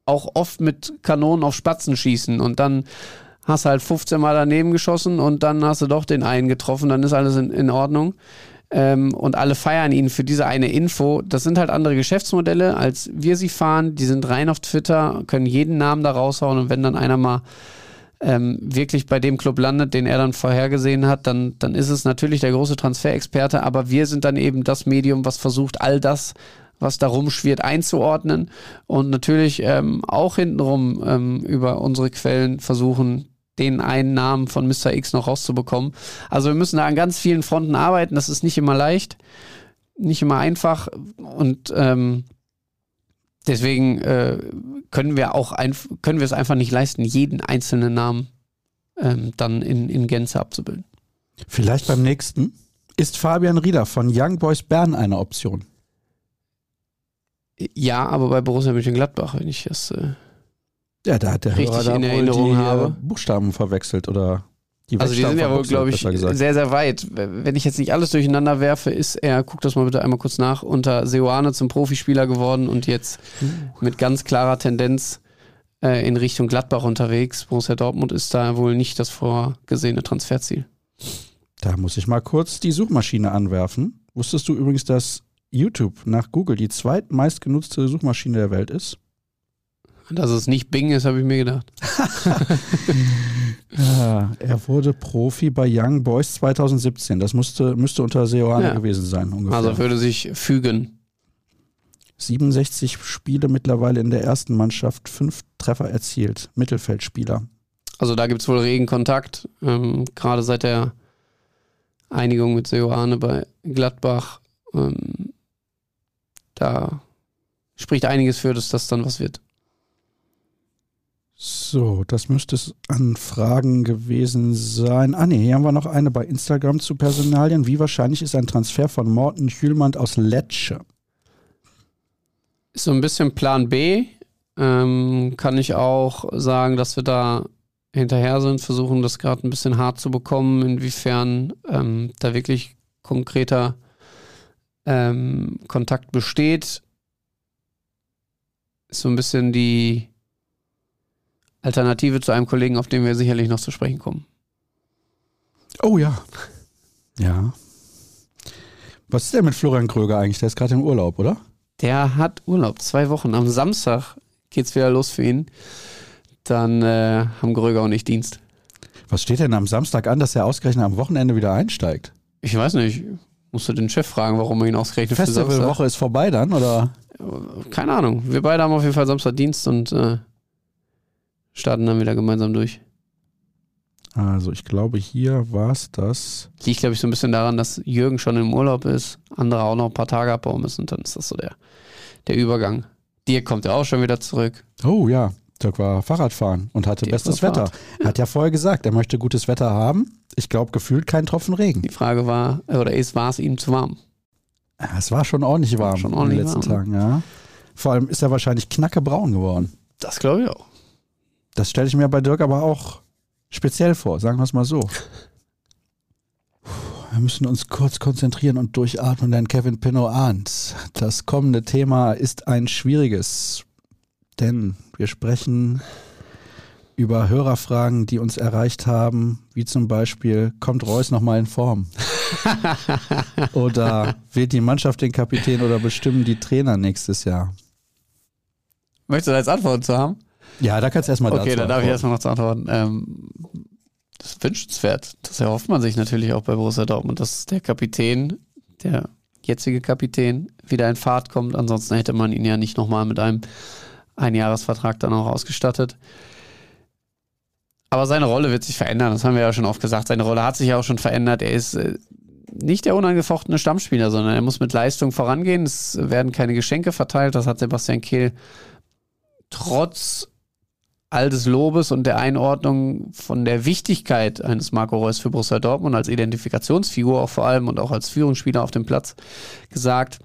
auch oft mit Kanonen auf Spatzen schießen und dann hast halt 15 Mal daneben geschossen und dann hast du doch den einen getroffen, dann ist alles in, in Ordnung. Ähm, und alle feiern ihn für diese eine Info. Das sind halt andere Geschäftsmodelle, als wir sie fahren. Die sind rein auf Twitter, können jeden Namen da raushauen und wenn dann einer mal ähm, wirklich bei dem Club landet, den er dann vorhergesehen hat, dann, dann ist es natürlich der große Transferexperte, aber wir sind dann eben das Medium, was versucht, all das, was da rumschwirrt, einzuordnen und natürlich ähm, auch hintenrum ähm, über unsere Quellen versuchen, den einen Namen von Mr. X noch rauszubekommen. Also wir müssen da an ganz vielen Fronten arbeiten, das ist nicht immer leicht, nicht immer einfach und ähm, deswegen äh, können wir auch ein, können wir es einfach nicht leisten, jeden einzelnen Namen ähm, dann in, in Gänze abzubilden. Vielleicht beim nächsten. Ist Fabian Rieder von Young Boys Bern eine Option? Ja, aber bei Borussia Mönchengladbach, wenn ich das äh, ja, da hat der richtig Hörer in Erinnerung die habe. äh, Buchstaben verwechselt oder die Also die sind ja wohl, glaube ich, sehr, sehr weit. Wenn ich jetzt nicht alles durcheinander werfe, ist er, guck das mal bitte einmal kurz nach, unter Seoane zum Profispieler geworden und jetzt mit ganz klarer Tendenz äh, in Richtung Gladbach unterwegs. Borussia Dortmund ist da wohl nicht das vorgesehene Transferziel. Da muss ich mal kurz die Suchmaschine anwerfen. Wusstest du übrigens, dass YouTube nach Google die zweitmeistgenutzte Suchmaschine der Welt ist? Dass es nicht Bing ist, habe ich mir gedacht. [laughs] Ja, er wurde Profi bei Young Boys 2017. Das musste, müsste unter Seoane Ja. gewesen sein, ungefähr. Also würde sich fügen. 67 Spiele mittlerweile in der ersten Mannschaft, fünf Treffer erzielt. Mittelfeldspieler. Also da gibt es wohl regen Kontakt. Ähm, Gerade seit der Einigung mit Seoane bei Gladbach. Ähm, da spricht einiges für, dass das dann was wird. So, das müsste es an Fragen gewesen sein. Ah, nee, hier haben wir noch eine bei Instagram zu Personalien. Wie wahrscheinlich ist ein Transfer von Morten Hühlmann aus Lecce? So ein bisschen Plan B. Ähm, kann ich auch sagen, dass wir da hinterher sind, versuchen das gerade ein bisschen hart zu bekommen, inwiefern ähm, da wirklich konkreter ähm, Kontakt besteht. So ein bisschen die Alternative zu einem Kollegen, auf den wir sicherlich noch zu sprechen kommen. Oh ja. Ja. Was ist denn mit Florian Kröger eigentlich? Der ist gerade im Urlaub, oder? Der hat Urlaub, zwei Wochen. Am Samstag geht's wieder los für ihn. Dann äh, haben Gröger und ich Dienst. Was steht denn am Samstag an, dass er ausgerechnet am Wochenende wieder einsteigt? Ich weiß nicht. Musst du den Chef fragen, warum er ihn ausgerechnet. Festivalwoche ist vorbei dann, oder? Keine Ahnung. Wir beide haben auf jeden Fall Samstag Dienst und äh, starten dann wieder gemeinsam durch. Also ich glaube, hier war es das. Liegt, glaube ich, so ein bisschen daran, dass Jürgen schon im Urlaub ist, andere auch noch ein paar Tage abbauen müssen und dann ist das so der, der Übergang. Dir kommt er auch schon wieder zurück. Oh ja, Dirk war Fahrradfahren und hatte Dirk bestes Wetter. Ja. Hat ja vorher gesagt, er möchte gutes Wetter haben. Ich glaube, gefühlt kein Tropfen Regen. Die Frage war, oder ist, war es ihm zu warm? Ja, es war schon ordentlich warm schon ordentlich in den letzten warm. Tagen, ja. Vor allem ist er wahrscheinlich knackebraun geworden. Das glaube ich auch. Das stelle ich mir bei Dirk aber auch speziell vor, sagen wir es mal so. Wir müssen uns kurz konzentrieren und durchatmen, denn Kevin Pinot ahnt, das kommende Thema ist ein schwieriges. Denn wir sprechen über Hörerfragen, die uns erreicht haben, wie zum Beispiel, kommt Reus nochmal in Form? [laughs] oder wählt die Mannschaft den Kapitän oder bestimmen die Trainer nächstes Jahr? Möchtest du da jetzt Antworten zu haben? Ja, da kannst du erstmal Okay, dann darf ich erstmal noch zu antworten. Ähm, das ist wünschenswert. Das erhofft man sich natürlich auch bei Borussia Dortmund, dass der Kapitän, der jetzige Kapitän, wieder in Fahrt kommt. Ansonsten hätte man ihn ja nicht nochmal mit einem Einjahresvertrag dann auch ausgestattet. Aber seine Rolle wird sich verändern, das haben wir ja schon oft gesagt. Seine Rolle hat sich ja auch schon verändert. Er ist äh, nicht der unangefochtene Stammspieler, sondern er muss mit Leistung vorangehen. Es werden keine Geschenke verteilt. Das hat Sebastian Kehl trotz all des Lobes und der Einordnung von der Wichtigkeit eines Marco Reus für Borussia Dortmund als Identifikationsfigur auch vor allem und auch als Führungsspieler auf dem Platz gesagt.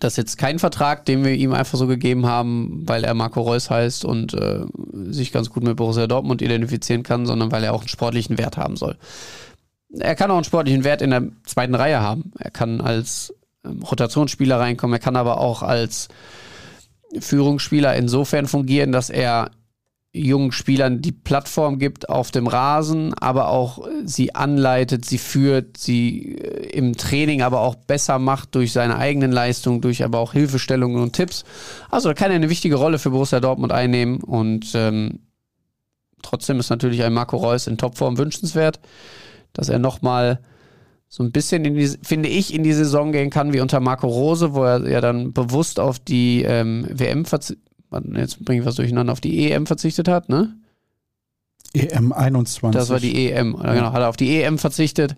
Das ist jetzt kein Vertrag, den wir ihm einfach so gegeben haben, weil er Marco Reus heißt und äh, sich ganz gut mit Borussia Dortmund identifizieren kann, sondern weil er auch einen sportlichen Wert haben soll. Er kann auch einen sportlichen Wert in der zweiten Reihe haben. Er kann als ähm, Rotationsspieler reinkommen, er kann aber auch als Führungsspieler insofern fungieren, dass er jungen Spielern die Plattform gibt auf dem Rasen, aber auch sie anleitet, sie führt, sie äh, im Training aber auch besser macht durch seine eigenen Leistungen, durch aber auch Hilfestellungen und Tipps. Also da kann er eine wichtige Rolle für Borussia Dortmund einnehmen und ähm, trotzdem ist natürlich ein Marco Reus in Topform wünschenswert, dass er nochmal so ein bisschen in die, finde ich, in die Saison gehen kann wie unter Marco Rose, wo er ja dann bewusst auf die ähm, WM verzichtet jetzt bringe ich was durcheinander, auf die EM verzichtet hat, ne? EM 21. Das war die EM, ja. genau, hat er auf die EM verzichtet.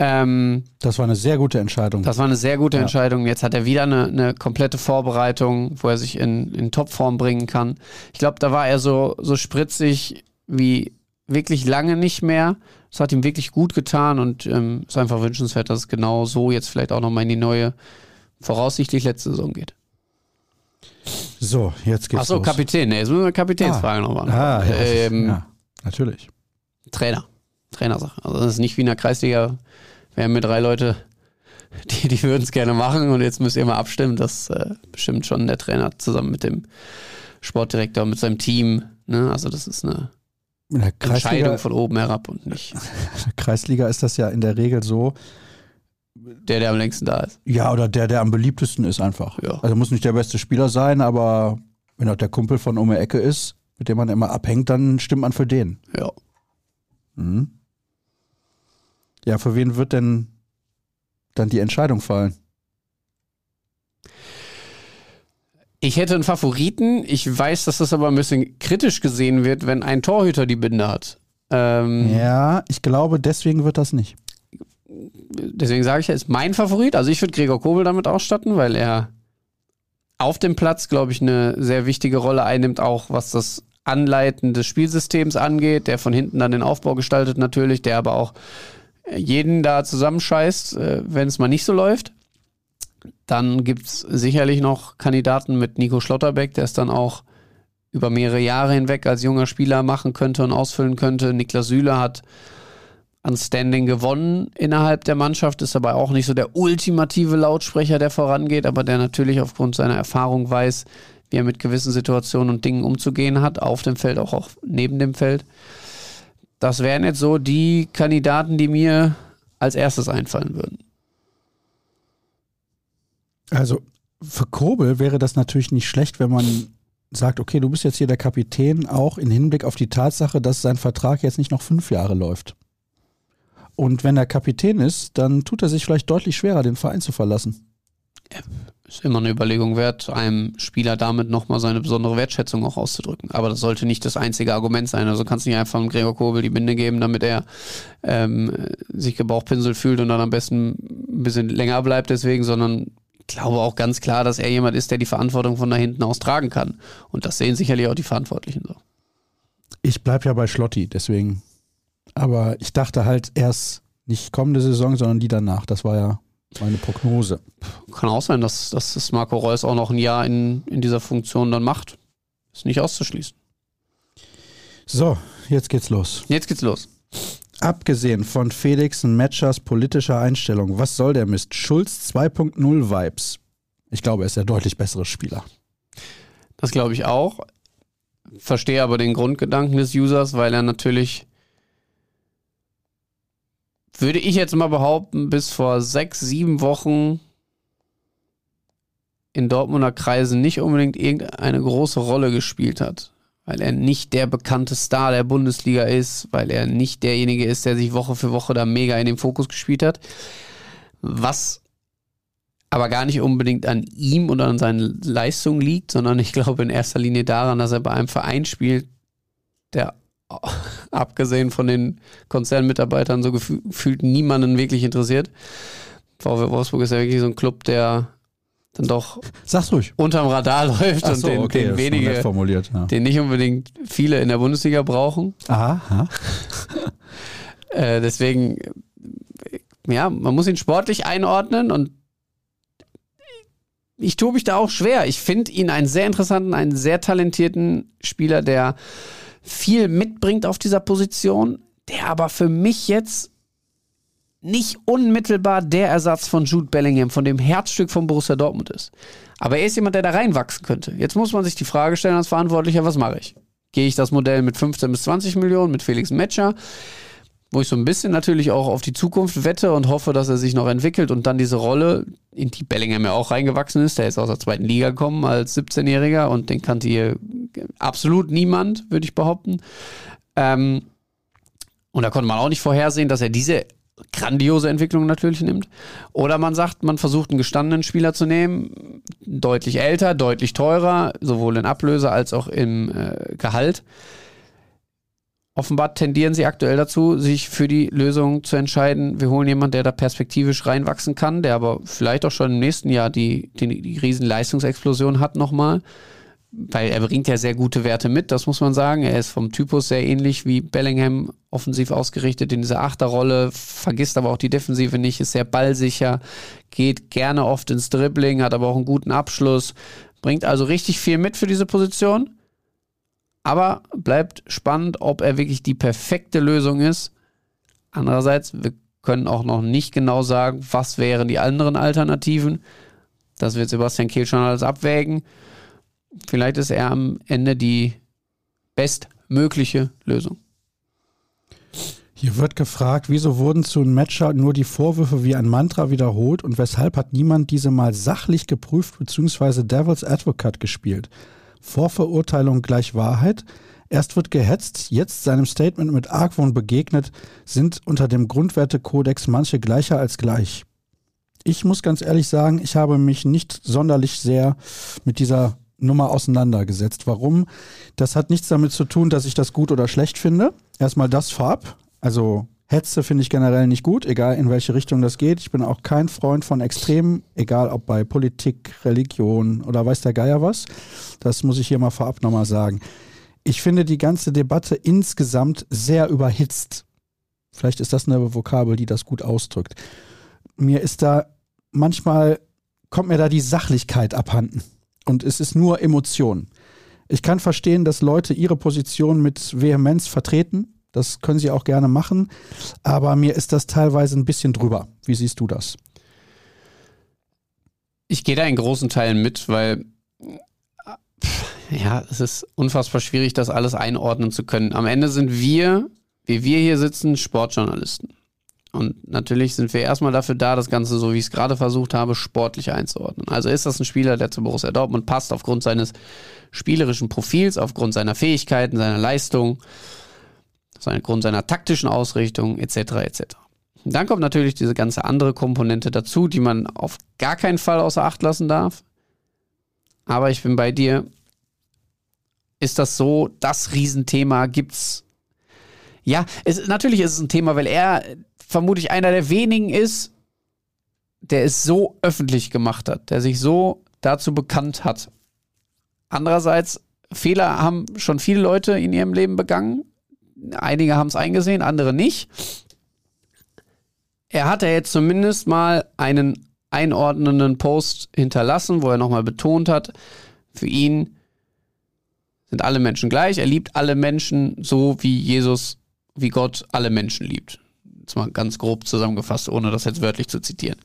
Ähm, das war eine sehr gute Entscheidung. Das war eine sehr gute ja. Entscheidung. Jetzt hat er wieder eine, eine komplette Vorbereitung, wo er sich in, in Topform bringen kann. Ich glaube, da war er so, so spritzig wie wirklich lange nicht mehr. Das hat ihm wirklich gut getan und ähm, ist einfach wünschenswert, dass es genau so jetzt vielleicht auch nochmal in die neue, voraussichtlich letzte Saison geht. So, jetzt geht's Achso, los. Kapitän. Nee, jetzt müssen wir Kapitänsfrage ah. nochmal. Ah, ja, ähm, ja, natürlich. Trainer. Trainersache. Also das ist nicht wie in der Kreisliga. Wir haben hier drei Leute, die, die würden es gerne machen und jetzt müsst ihr mal abstimmen. Das äh, bestimmt schon der Trainer zusammen mit dem Sportdirektor, mit seinem Team. Ne? Also das ist eine Entscheidung von oben herab und nicht. [laughs] In der Kreisliga ist das ja in der Regel so, der, der am längsten da ist. Ja, oder der, der am beliebtesten ist einfach. Ja. Also muss nicht der beste Spieler sein, aber wenn auch der Kumpel von um die Ecke ist, mit dem man immer abhängt, dann stimmt man für den. Ja. Mhm. Ja, für wen wird denn dann die Entscheidung fallen? Ich hätte einen Favoriten. Ich weiß, dass das aber ein bisschen kritisch gesehen wird, wenn ein Torhüter die Binde hat. Ähm ja, ich glaube, deswegen wird das nicht deswegen sage ich, er ist mein Favorit. Also ich würde Gregor Kobel damit ausstatten, weil er auf dem Platz, glaube ich, eine sehr wichtige Rolle einnimmt, auch was das Anleiten des Spielsystems angeht, der von hinten dann den Aufbau gestaltet natürlich, der aber auch jeden da zusammenscheißt, äh, wenn es mal nicht so läuft. Dann gibt es sicherlich noch Kandidaten mit Nico Schlotterbeck, der es dann auch über mehrere Jahre hinweg als junger Spieler machen könnte und ausfüllen könnte. Niklas Süle hat an Standing gewonnen innerhalb der Mannschaft, ist aber auch nicht so der ultimative Lautsprecher, der vorangeht, aber der natürlich aufgrund seiner Erfahrung weiß, wie er mit gewissen Situationen und Dingen umzugehen hat, auf dem Feld, auch, auch neben dem Feld. Das wären jetzt so die Kandidaten, die mir als erstes einfallen würden. Also für Kobel wäre das natürlich nicht schlecht, wenn man sagt, okay, du bist jetzt hier der Kapitän, auch im Hinblick auf die Tatsache, dass sein Vertrag jetzt nicht noch fünf Jahre läuft. Und wenn er Kapitän ist, dann tut er sich vielleicht deutlich schwerer, den Verein zu verlassen. Ist immer eine Überlegung wert, einem Spieler damit nochmal seine besondere Wertschätzung auch auszudrücken. Aber das sollte nicht das einzige Argument sein. Also kannst du nicht einfach dem Gregor Kobel die Binde geben, damit er ähm, sich gebauchpinselt fühlt und dann am besten ein bisschen länger bleibt deswegen, sondern glaube auch ganz klar, dass er jemand ist, der die Verantwortung von da hinten aus tragen kann. Und das sehen sicherlich auch die Verantwortlichen so. Ich bleibe ja bei Schlotti, deswegen. Aber ich dachte halt erst nicht kommende Saison, sondern die danach. Das war ja meine Prognose. Kann auch sein, dass, dass das Marco Reus auch noch ein Jahr in, in dieser Funktion dann macht. Ist nicht auszuschließen. So, jetzt geht's los. Jetzt geht's los. Abgesehen von Felix Matchers politischer Einstellung, was soll der Mist? Schulz 2.0 Vibes. Ich glaube, er ist der deutlich bessere Spieler. Das glaube ich auch. Verstehe aber den Grundgedanken des Users, weil er natürlich, würde ich jetzt mal behaupten, bis vor sechs, sieben Wochen in Dortmunder Kreisen nicht unbedingt irgendeine große Rolle gespielt hat weil er nicht der bekannte Star der Bundesliga ist, weil er nicht derjenige ist, der sich Woche für Woche da mega in den Fokus gespielt hat. Was aber gar nicht unbedingt an ihm oder an seinen Leistungen liegt, sondern ich glaube in erster Linie daran, dass er bei einem Verein spielt, der [laughs] abgesehen von den Konzernmitarbeitern so gefühlt niemanden wirklich interessiert. VW Wolfsburg ist ja wirklich so ein Club, der dann doch Sag's ruhig. unterm Radar [laughs] läuft Ach und so, den, okay, den wenige. Ja. den nicht unbedingt viele in der Bundesliga brauchen. Aha. [laughs] Äh, deswegen, ja, man muss ihn sportlich einordnen und ich tue mich da auch schwer. Ich finde ihn einen sehr interessanten, einen sehr talentierten Spieler, der viel mitbringt auf dieser Position, der aber für mich jetzt nicht unmittelbar der Ersatz von Jude Bellingham, von dem Herzstück von Borussia Dortmund ist. Aber er ist jemand, der da reinwachsen könnte. Jetzt muss man sich die Frage stellen als Verantwortlicher, was mache ich? Gehe ich das Modell mit 15 bis 20 Millionen, mit Felix Metscher, wo ich so ein bisschen natürlich auch auf die Zukunft wette und hoffe, dass er sich noch entwickelt und dann diese Rolle, in die Bellingham ja auch reingewachsen ist, der ist aus der zweiten Liga gekommen als 17-Jähriger und den kannte hier absolut niemand, würde ich behaupten. Ähm, und da konnte man auch nicht vorhersehen, dass er diese grandiose Entwicklung natürlich nimmt. Oder man sagt, man versucht einen gestandenen Spieler zu nehmen, deutlich älter, deutlich teurer, sowohl in Ablöse als auch im äh, Gehalt. Offenbar tendieren sie aktuell dazu, sich für die Lösung zu entscheiden. Wir holen jemanden, der da perspektivisch reinwachsen kann, der aber vielleicht auch schon im nächsten Jahr die, die, die riesen Leistungsexplosion hat nochmal weil er bringt ja sehr gute Werte mit, das muss man sagen. Er ist vom Typus sehr ähnlich wie Bellingham, offensiv ausgerichtet in dieser Achterrolle, vergisst aber auch die Defensive nicht, ist sehr ballsicher, geht gerne oft ins Dribbling, hat aber auch einen guten Abschluss, bringt also richtig viel mit für diese Position. Aber bleibt spannend, ob er wirklich die perfekte Lösung ist. Andererseits, wir können auch noch nicht genau sagen, was wären die anderen Alternativen. Das wird Sebastian Kehl schon alles abwägen. Vielleicht ist er am Ende die bestmögliche Lösung. Hier wird gefragt, wieso wurden zu einem Matcher nur die Vorwürfe wie ein Mantra wiederholt und weshalb hat niemand diese mal sachlich geprüft bzw. Devil's Advocate gespielt? Vorverurteilung gleich Wahrheit? Erst wird gehetzt, jetzt seinem Statement mit Argwohn begegnet, sind unter dem Grundwertekodex manche gleicher als gleich. Ich muss ganz ehrlich sagen, ich habe mich nicht sonderlich sehr mit dieser Nummer auseinandergesetzt. Warum? Das hat nichts damit zu tun, dass ich das gut oder schlecht finde. Erstmal das vorab. Also Hetze finde ich generell nicht gut, egal in welche Richtung das geht. Ich bin auch kein Freund von Extremen, egal ob bei Politik, Religion oder weiß der Geier was. Das muss ich hier mal vorab nochmal sagen. Ich finde die ganze Debatte insgesamt sehr überhitzt. Vielleicht ist das eine Vokabel, die das gut ausdrückt. Mir ist da manchmal, kommt mir da die Sachlichkeit abhanden und es ist nur Emotion. Ich kann verstehen, dass Leute ihre Position mit Vehemenz vertreten. Das können sie auch gerne machen. Aber mir ist das teilweise ein bisschen drüber. Wie siehst du das? Ich gehe da in großen Teilen mit, weil ja, es ist unfassbar schwierig, das alles einordnen zu können. Am Ende sind wir, wie wir hier sitzen, Sportjournalisten. Und natürlich sind wir erstmal dafür da, das Ganze, so wie ich es gerade versucht habe, sportlich einzuordnen. Also ist das ein Spieler, der zu Borussia Dortmund passt aufgrund seines spielerischen Profils, aufgrund seiner Fähigkeiten, seiner Leistung, aufgrund seiner taktischen Ausrichtung etc. etc. Dann kommt natürlich diese ganze andere Komponente dazu, die man auf gar keinen Fall außer Acht lassen darf. Aber ich bin bei dir. Ist das so, das Riesenthema gibt's? Ja, es, natürlich ist es ein Thema, weil er vermutlich einer der wenigen ist, der es so öffentlich gemacht hat, der sich so dazu bekannt hat. Andererseits, Fehler haben schon viele Leute in ihrem Leben begangen. Einige haben es eingesehen, andere nicht. Er hat ja jetzt zumindest mal einen einordnenden Post hinterlassen, wo er nochmal betont hat, für ihn sind alle Menschen gleich. Er liebt alle Menschen so, wie Jesus, wie Gott alle Menschen liebt. Jetzt mal ganz grob zusammengefasst, ohne das jetzt wörtlich zu zitieren.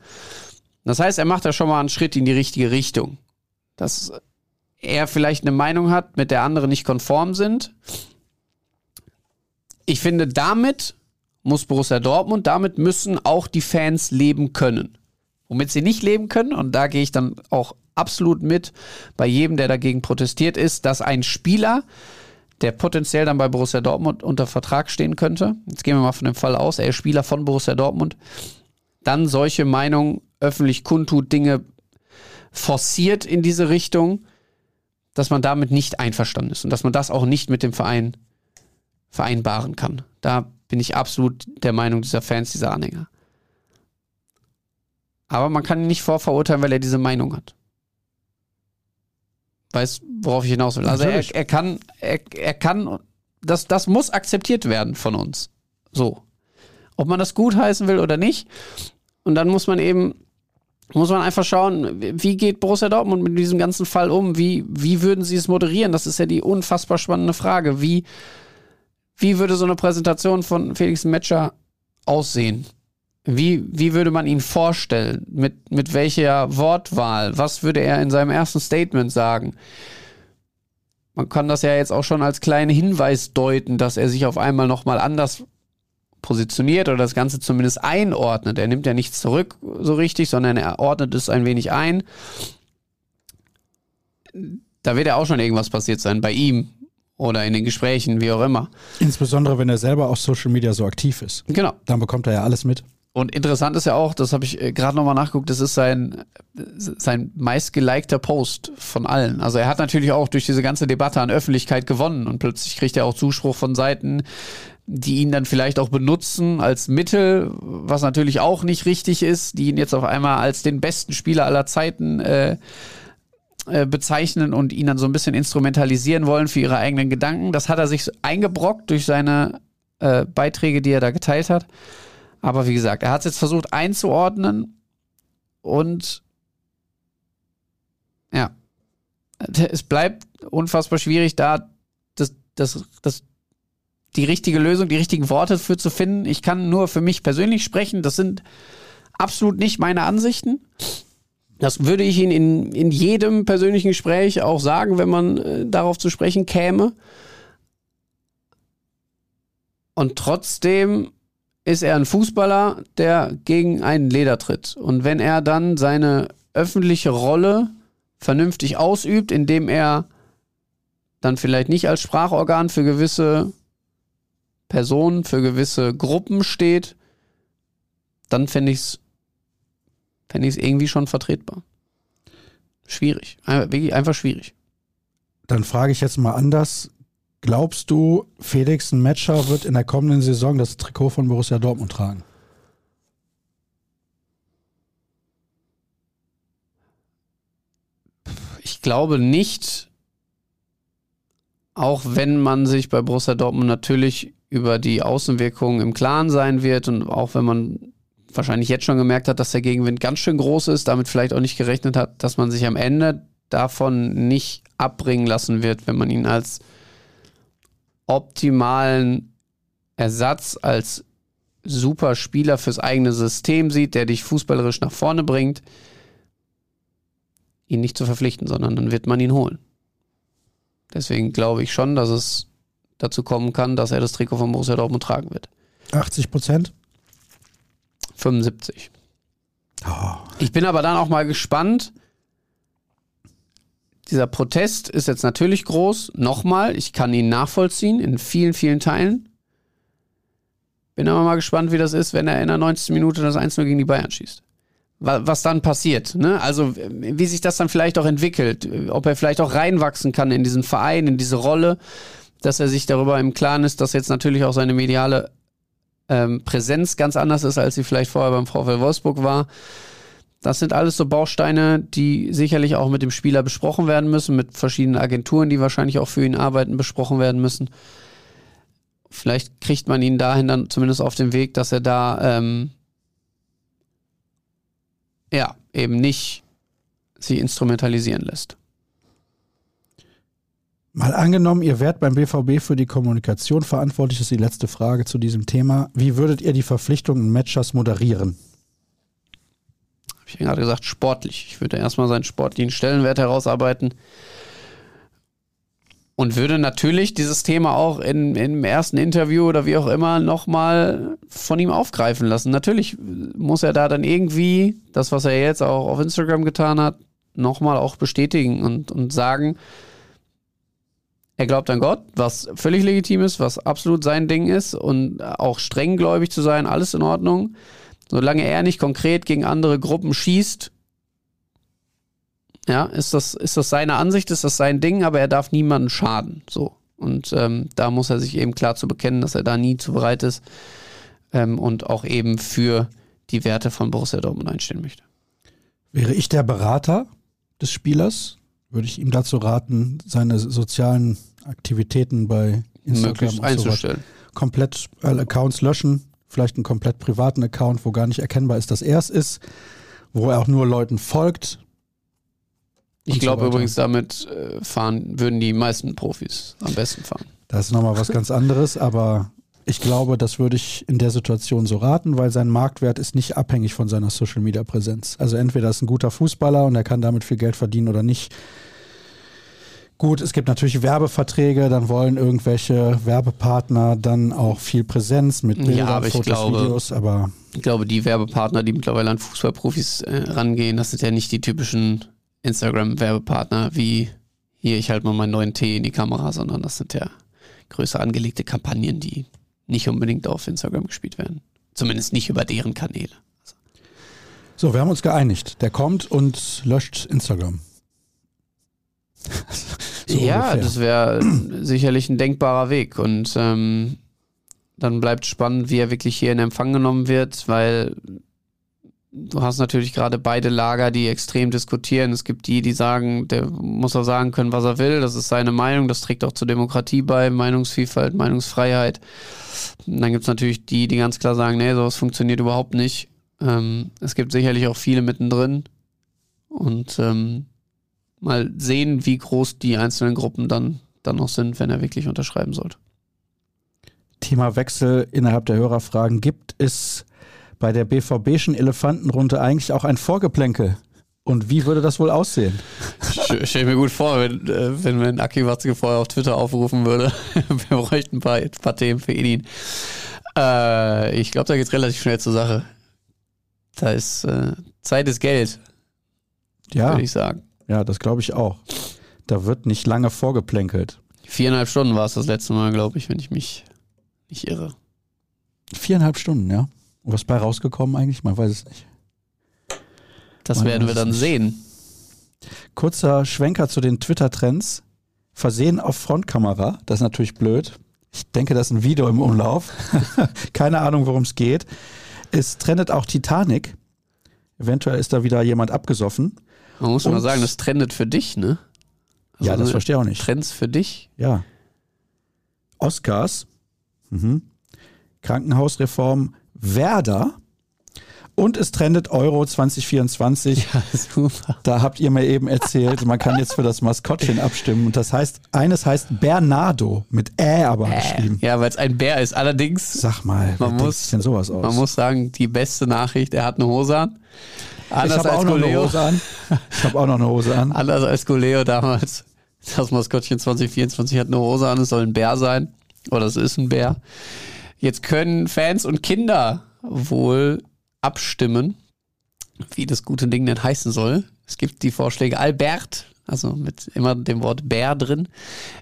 Das heißt, er macht da schon mal einen Schritt in die richtige Richtung. Dass er vielleicht eine Meinung hat, mit der andere nicht konform sind. Ich finde, damit muss Borussia Dortmund, damit müssen auch die Fans leben können. Womit sie nicht leben können, und da gehe ich dann auch absolut mit bei jedem, der dagegen protestiert, ist, dass ein Spieler, der potenziell dann bei Borussia Dortmund unter Vertrag stehen könnte, jetzt gehen wir mal von dem Fall aus, er ist Spieler von Borussia Dortmund, dann solche Meinungen öffentlich kundtut, Dinge forciert in diese Richtung, dass man damit nicht einverstanden ist und dass man das auch nicht mit dem Verein vereinbaren kann. Da bin ich absolut der Meinung dieser Fans, dieser Anhänger. Aber man kann ihn nicht vorverurteilen, weil er diese Meinung hat. Weißt, worauf ich hinaus will? Also er, er, kann, er, er kann, das, das muss akzeptiert werden von uns. So. Ob man das gut heißen will oder nicht. Und dann muss man eben, muss man einfach schauen, wie geht Borussia Dortmund mit diesem ganzen Fall um? Wie, wie würden sie es moderieren? Das ist ja die unfassbar spannende Frage. Wie, wie würde so eine Präsentation von Felix Metscher aussehen? Wie, wie würde man ihn vorstellen? Mit, mit welcher Wortwahl? Was würde er in seinem ersten Statement sagen? Man kann das ja jetzt auch schon als kleinen Hinweis deuten, dass er sich auf einmal nochmal anders positioniert oder das Ganze zumindest einordnet. Er nimmt ja nichts zurück so richtig, sondern er ordnet es ein wenig ein. Da wird ja auch schon irgendwas passiert sein bei ihm, oder in den Gesprächen, wie auch immer. Insbesondere, wenn er selber auf Social Media so aktiv ist. Genau. Dann bekommt er ja alles mit. Und interessant ist ja auch, das habe ich äh, gerade nochmal nachgeguckt, das ist sein, sein meistgelikter Post von allen. Also er hat natürlich auch durch diese ganze Debatte an Öffentlichkeit gewonnen und plötzlich kriegt er auch Zuspruch von Seiten, die ihn dann vielleicht auch benutzen als Mittel, was natürlich auch nicht richtig ist, die ihn jetzt auf einmal als den besten Spieler aller Zeiten äh, äh, bezeichnen und ihn dann so ein bisschen instrumentalisieren wollen für ihre eigenen Gedanken. Das hat er sich eingebrockt durch seine äh, Beiträge, die er da geteilt hat. Aber wie gesagt, er hat es jetzt versucht einzuordnen und ja, es bleibt unfassbar schwierig, da das, das, das, die richtige Lösung, die richtigen Worte für zu finden. Ich kann nur für mich persönlich sprechen. Das sind absolut nicht meine Ansichten. Das würde ich Ihnen in, in jedem persönlichen Gespräch auch sagen, wenn man äh, darauf zu sprechen käme. Und trotzdem ist er ein Fußballer, der gegen einen Leder tritt. Und wenn er dann seine öffentliche Rolle vernünftig ausübt, indem er dann vielleicht nicht als Sprachorgan für gewisse Personen, für gewisse Gruppen steht, dann fände ich es fände ich es irgendwie schon vertretbar. Schwierig. Wirklich einfach schwierig. Dann frage ich jetzt mal anders. Glaubst du, Felix Metscher wird in der kommenden Saison das Trikot von Borussia Dortmund tragen? Ich glaube nicht, auch wenn man sich bei Borussia Dortmund natürlich über die Außenwirkungen im Klaren sein wird und auch wenn man wahrscheinlich jetzt schon gemerkt hat, dass der Gegenwind ganz schön groß ist, damit vielleicht auch nicht gerechnet hat, dass man sich am Ende davon nicht abbringen lassen wird, wenn man ihn als optimalen Ersatz, als super Spieler fürs eigene System sieht, der dich fußballerisch nach vorne bringt, ihn nicht zu verpflichten, sondern dann wird man ihn holen. Deswegen glaube ich schon, dass es dazu kommen kann, dass er das Trikot von Borussia Dortmund tragen wird. 80 Prozent? 75. Oh. Ich bin aber dann auch mal gespannt. Dieser Protest ist jetzt natürlich groß. Nochmal, ich kann ihn nachvollziehen in vielen, vielen Teilen. Bin aber mal gespannt, wie das ist, wenn er in der 90. Minute das 1-0 gegen die Bayern schießt. Was dann passiert, ne? Also, wie sich das dann vielleicht auch entwickelt. Ob er vielleicht auch reinwachsen kann in diesen Verein, in diese Rolle, dass er sich darüber im Klaren ist, dass jetzt natürlich auch seine mediale ähm, Präsenz ganz anders ist, als sie vielleicht vorher beim VfL Wolfsburg war. Das sind alles so Bausteine, die sicherlich auch mit dem Spieler besprochen werden müssen, mit verschiedenen Agenturen, die wahrscheinlich auch für ihn arbeiten, besprochen werden müssen. Vielleicht kriegt man ihn dahin dann zumindest auf den Weg, dass er da ähm, ja eben nicht sie instrumentalisieren lässt. Mal angenommen, ihr wärt beim BVB für die Kommunikation verantwortlich, ist die letzte Frage zu diesem Thema. Wie würdet ihr die Verpflichtungen Matchers moderieren? Habe ich ja gerade gesagt, sportlich. Ich würde erstmal seinen sportlichen Stellenwert herausarbeiten und würde natürlich dieses Thema auch in, im ersten Interview oder wie auch immer nochmal von ihm aufgreifen lassen. Natürlich muss er da dann irgendwie das, was er jetzt auch auf Instagram getan hat, nochmal auch bestätigen und, und sagen, er glaubt an Gott, was völlig legitim ist, was absolut sein Ding ist und auch strenggläubig zu sein, alles in Ordnung. Solange er nicht konkret gegen andere Gruppen schießt, ja, ist das, ist das seine Ansicht, ist das sein Ding, aber er darf niemanden schaden. So. Und ähm, da muss er sich eben klar zu bekennen, dass er da nie zu bereit ist ähm, und auch eben für die Werte von Borussia Dortmund einstehen möchte. Wäre ich der Berater des Spielers, würde ich ihm dazu raten, seine sozialen Aktivitäten bei Instagram einzustellen. So komplett alle Accounts löschen, vielleicht einen komplett privaten Account, wo gar nicht erkennbar ist, dass er es ist, wo er auch nur Leuten folgt, ich glaube so übrigens, damit äh, fahren, würden die meisten Profis am besten fahren. Das ist nochmal was ganz anderes, aber ich glaube, das würde ich in der Situation so raten, weil sein Marktwert ist nicht abhängig von seiner Social Media Präsenz. Also entweder ist ein guter Fußballer und er kann damit viel Geld verdienen oder nicht. Gut, es gibt natürlich Werbeverträge, dann wollen irgendwelche Werbepartner dann auch viel Präsenz mit Bildern, ja, aber Fotos, glaube, Videos, aber ich glaube, die Werbepartner, die mittlerweile an Fußballprofis äh, rangehen, das sind ja nicht die typischen Instagram-Werbepartner wie hier, ich halte mal meinen neuen Tee in die Kamera, sondern das sind ja größer angelegte Kampagnen, die nicht unbedingt auf Instagram gespielt werden. Zumindest nicht über deren Kanäle. So, wir haben uns geeinigt. Der kommt und löscht Instagram. [laughs] so ja, ungefähr. das wäre [clears throat] sicherlich ein denkbarer Weg. Und ähm, dann bleibt spannend, wie er wirklich hier in Empfang genommen wird, weil du hast natürlich gerade beide Lager, die extrem diskutieren. Es gibt die, die sagen, der muss auch sagen können, was er will. Das ist seine Meinung. Das trägt auch zur Demokratie bei. Meinungsvielfalt, Meinungsfreiheit. Und dann gibt es natürlich die, die ganz klar sagen, nee, sowas funktioniert überhaupt nicht. Ähm, es gibt sicherlich auch viele mittendrin. Und ähm, mal sehen, wie groß die einzelnen Gruppen dann, dann noch sind, wenn er wirklich unterschreiben sollte. Thema Wechsel innerhalb der Hörerfragen. Gibt es bei der BVBschen Elefantenrunde eigentlich auch ein Vorgeplänkel? Und wie würde das wohl aussehen? Ich stelle mir gut vor, wenn, äh, wenn man Aki Watzke vorher auf Twitter aufrufen würde. [laughs] Wir bräuchten ein paar, ein paar Themen für ihn. Äh, ich glaube, da geht es relativ schnell zur Sache. Da ist äh, Zeit ist Geld. Ja. Würde ich sagen. Ja, das glaube ich auch. Da wird nicht lange vorgeplänkelt. Viereinhalb Stunden war es das letzte Mal, glaube ich, wenn ich mich nicht irre. Viereinhalb Stunden, ja. Und was bei rausgekommen eigentlich? Man weiß es nicht. Das Man werden wir dann nicht. sehen. Kurzer Schwenker zu den Twitter-Trends. Versehen auf Frontkamera. Das ist natürlich blöd. Ich denke, das ist ein Video im Umlauf. [laughs] Keine Ahnung, worum es geht. Es trendet auch Titanic. Eventuell ist da wieder jemand abgesoffen. Man muss Und, mal sagen, das trendet für dich, ne? Also ja, das verstehe ich auch nicht. Trends für dich? Ja. Oscars. Mhm. Krankenhausreform Werder. Und es trendet Euro 2024. Ja, super. Da habt ihr mir eben erzählt, man kann jetzt für das Maskottchen abstimmen. Und das heißt, eines heißt Bernardo, mit Ä aber äh, geschrieben. Ja, weil es ein Bär ist. Allerdings. Sag mal, man muss, denn sowas aus? Man muss sagen, die beste Nachricht, er hat eine Hose an. Anders ich habe auch noch eine Hose an. Ich habe auch noch eine Hose an. Anders als Goleo damals. Das Maskottchen 2024 hat eine Hose an, es soll ein Bär sein. Oder es ist ein Bär. Jetzt können Fans und Kinder wohl abstimmen, wie das gute Ding denn heißen soll. Es gibt die Vorschläge Albert, also mit immer dem Wort Bär drin.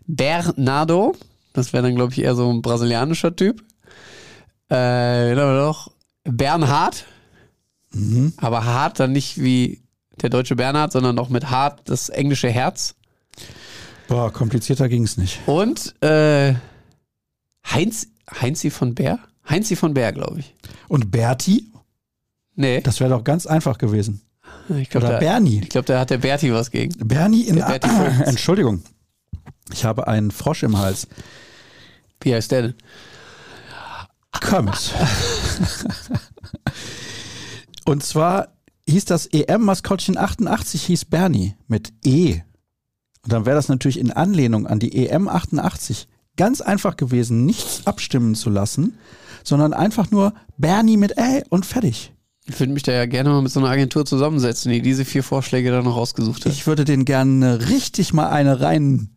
Bernardo, das wäre dann, glaube ich, eher so ein brasilianischer Typ. Äh, dann haben wir noch Bernhard, Mhm. aber hart dann nicht wie der deutsche Bernhard, sondern auch mit hart das englische Herz. Boah, komplizierter ging's nicht. Und äh, Heinz, Heinzi von Bär? Heinzi von Bär, glaube ich. Und Berti? Nee, Das wäre doch ganz einfach gewesen. ich glaube, Oder da, Bernie. ich glaub, da hat der Berti was gegen. Bernie in Der Berti Vogts. [laughs] Entschuldigung. Ich habe einen Frosch im Hals. Wie heißt der denn? Kermit. Und zwar hieß das EM-Maskottchen 88 hieß Bernie mit E. Und dann wäre das natürlich in Anlehnung an die EM 88 ganz einfach gewesen, nichts abstimmen zu lassen, sondern einfach nur Bernie mit E und fertig. Ich würde mich da ja gerne mal mit so einer Agentur zusammensetzen, die diese vier Vorschläge dann noch rausgesucht hat. Ich würde den gerne richtig mal eine rein.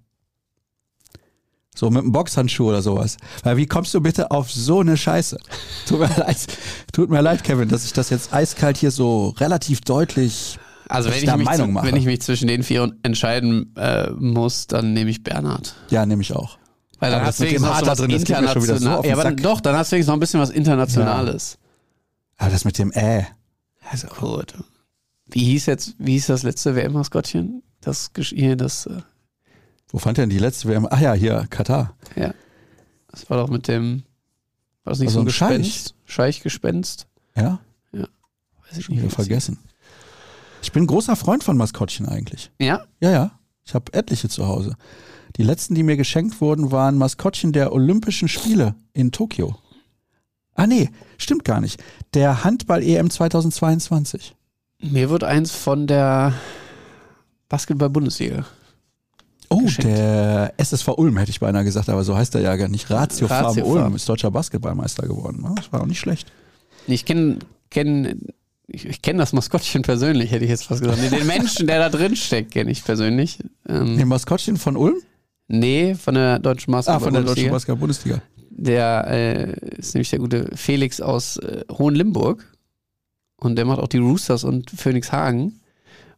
So mit einem Boxhandschuh oder sowas. Weil wie kommst du bitte auf so eine Scheiße? [laughs] Tut mir leid, tut mir leid, Kevin, dass ich das jetzt eiskalt hier so relativ deutlich. also wenn ich ich, mich, Meinung mache. wenn ich mich zwischen den vier entscheiden äh, muss, dann nehme ich Bernhard. Ja, nehme ich auch. Weil dann Aber hast du noch so was drin, so international. ja, aber dann, Sack. doch, dann hast du noch ein bisschen was Internationales. Aber das mit dem Äh. Also gut. Wie hieß jetzt, wie hieß das letzte WM-Maskottchen? Das hier, das, äh, Wo fand denn die letzte WM? Ach ja, hier, Katar. ja. Das war doch mit dem, war das nicht Also so ein ein Scheich. Gespenst? Scheichgespenst? Ja, Weiß ich schon nicht, wieder vergessen. Ich bin großer Freund von Maskottchen eigentlich. Ja? Ja, ja. Ich habe etliche zu Hause. Die letzten, die mir geschenkt wurden, waren Maskottchen der Olympischen Spiele in Tokio. Ah nee, stimmt gar nicht. Der Handball-EM 2022. Mir wird eins von der Basketball-Bundesliga. Oh, Geschenkt. der SSV Ulm hätte ich beinahe gesagt, aber so heißt er ja gar nicht. Ratio Farm Ratio Ulm Farm. ist deutscher Basketballmeister geworden. Ja, Das war auch nicht schlecht. Ich kenne kenn, ich, ich kenn das Maskottchen persönlich, hätte ich jetzt fast gesagt. Den Menschen, der da drin steckt, kenne ich persönlich. Ähm, Den Maskottchen von Ulm? nee, von der deutschen Ah, von der deutschen Basketball-Bundesliga. Der äh, ist nämlich der gute Felix aus äh, Hohenlimburg. Und der macht auch die Roosters und Phoenix Hagen.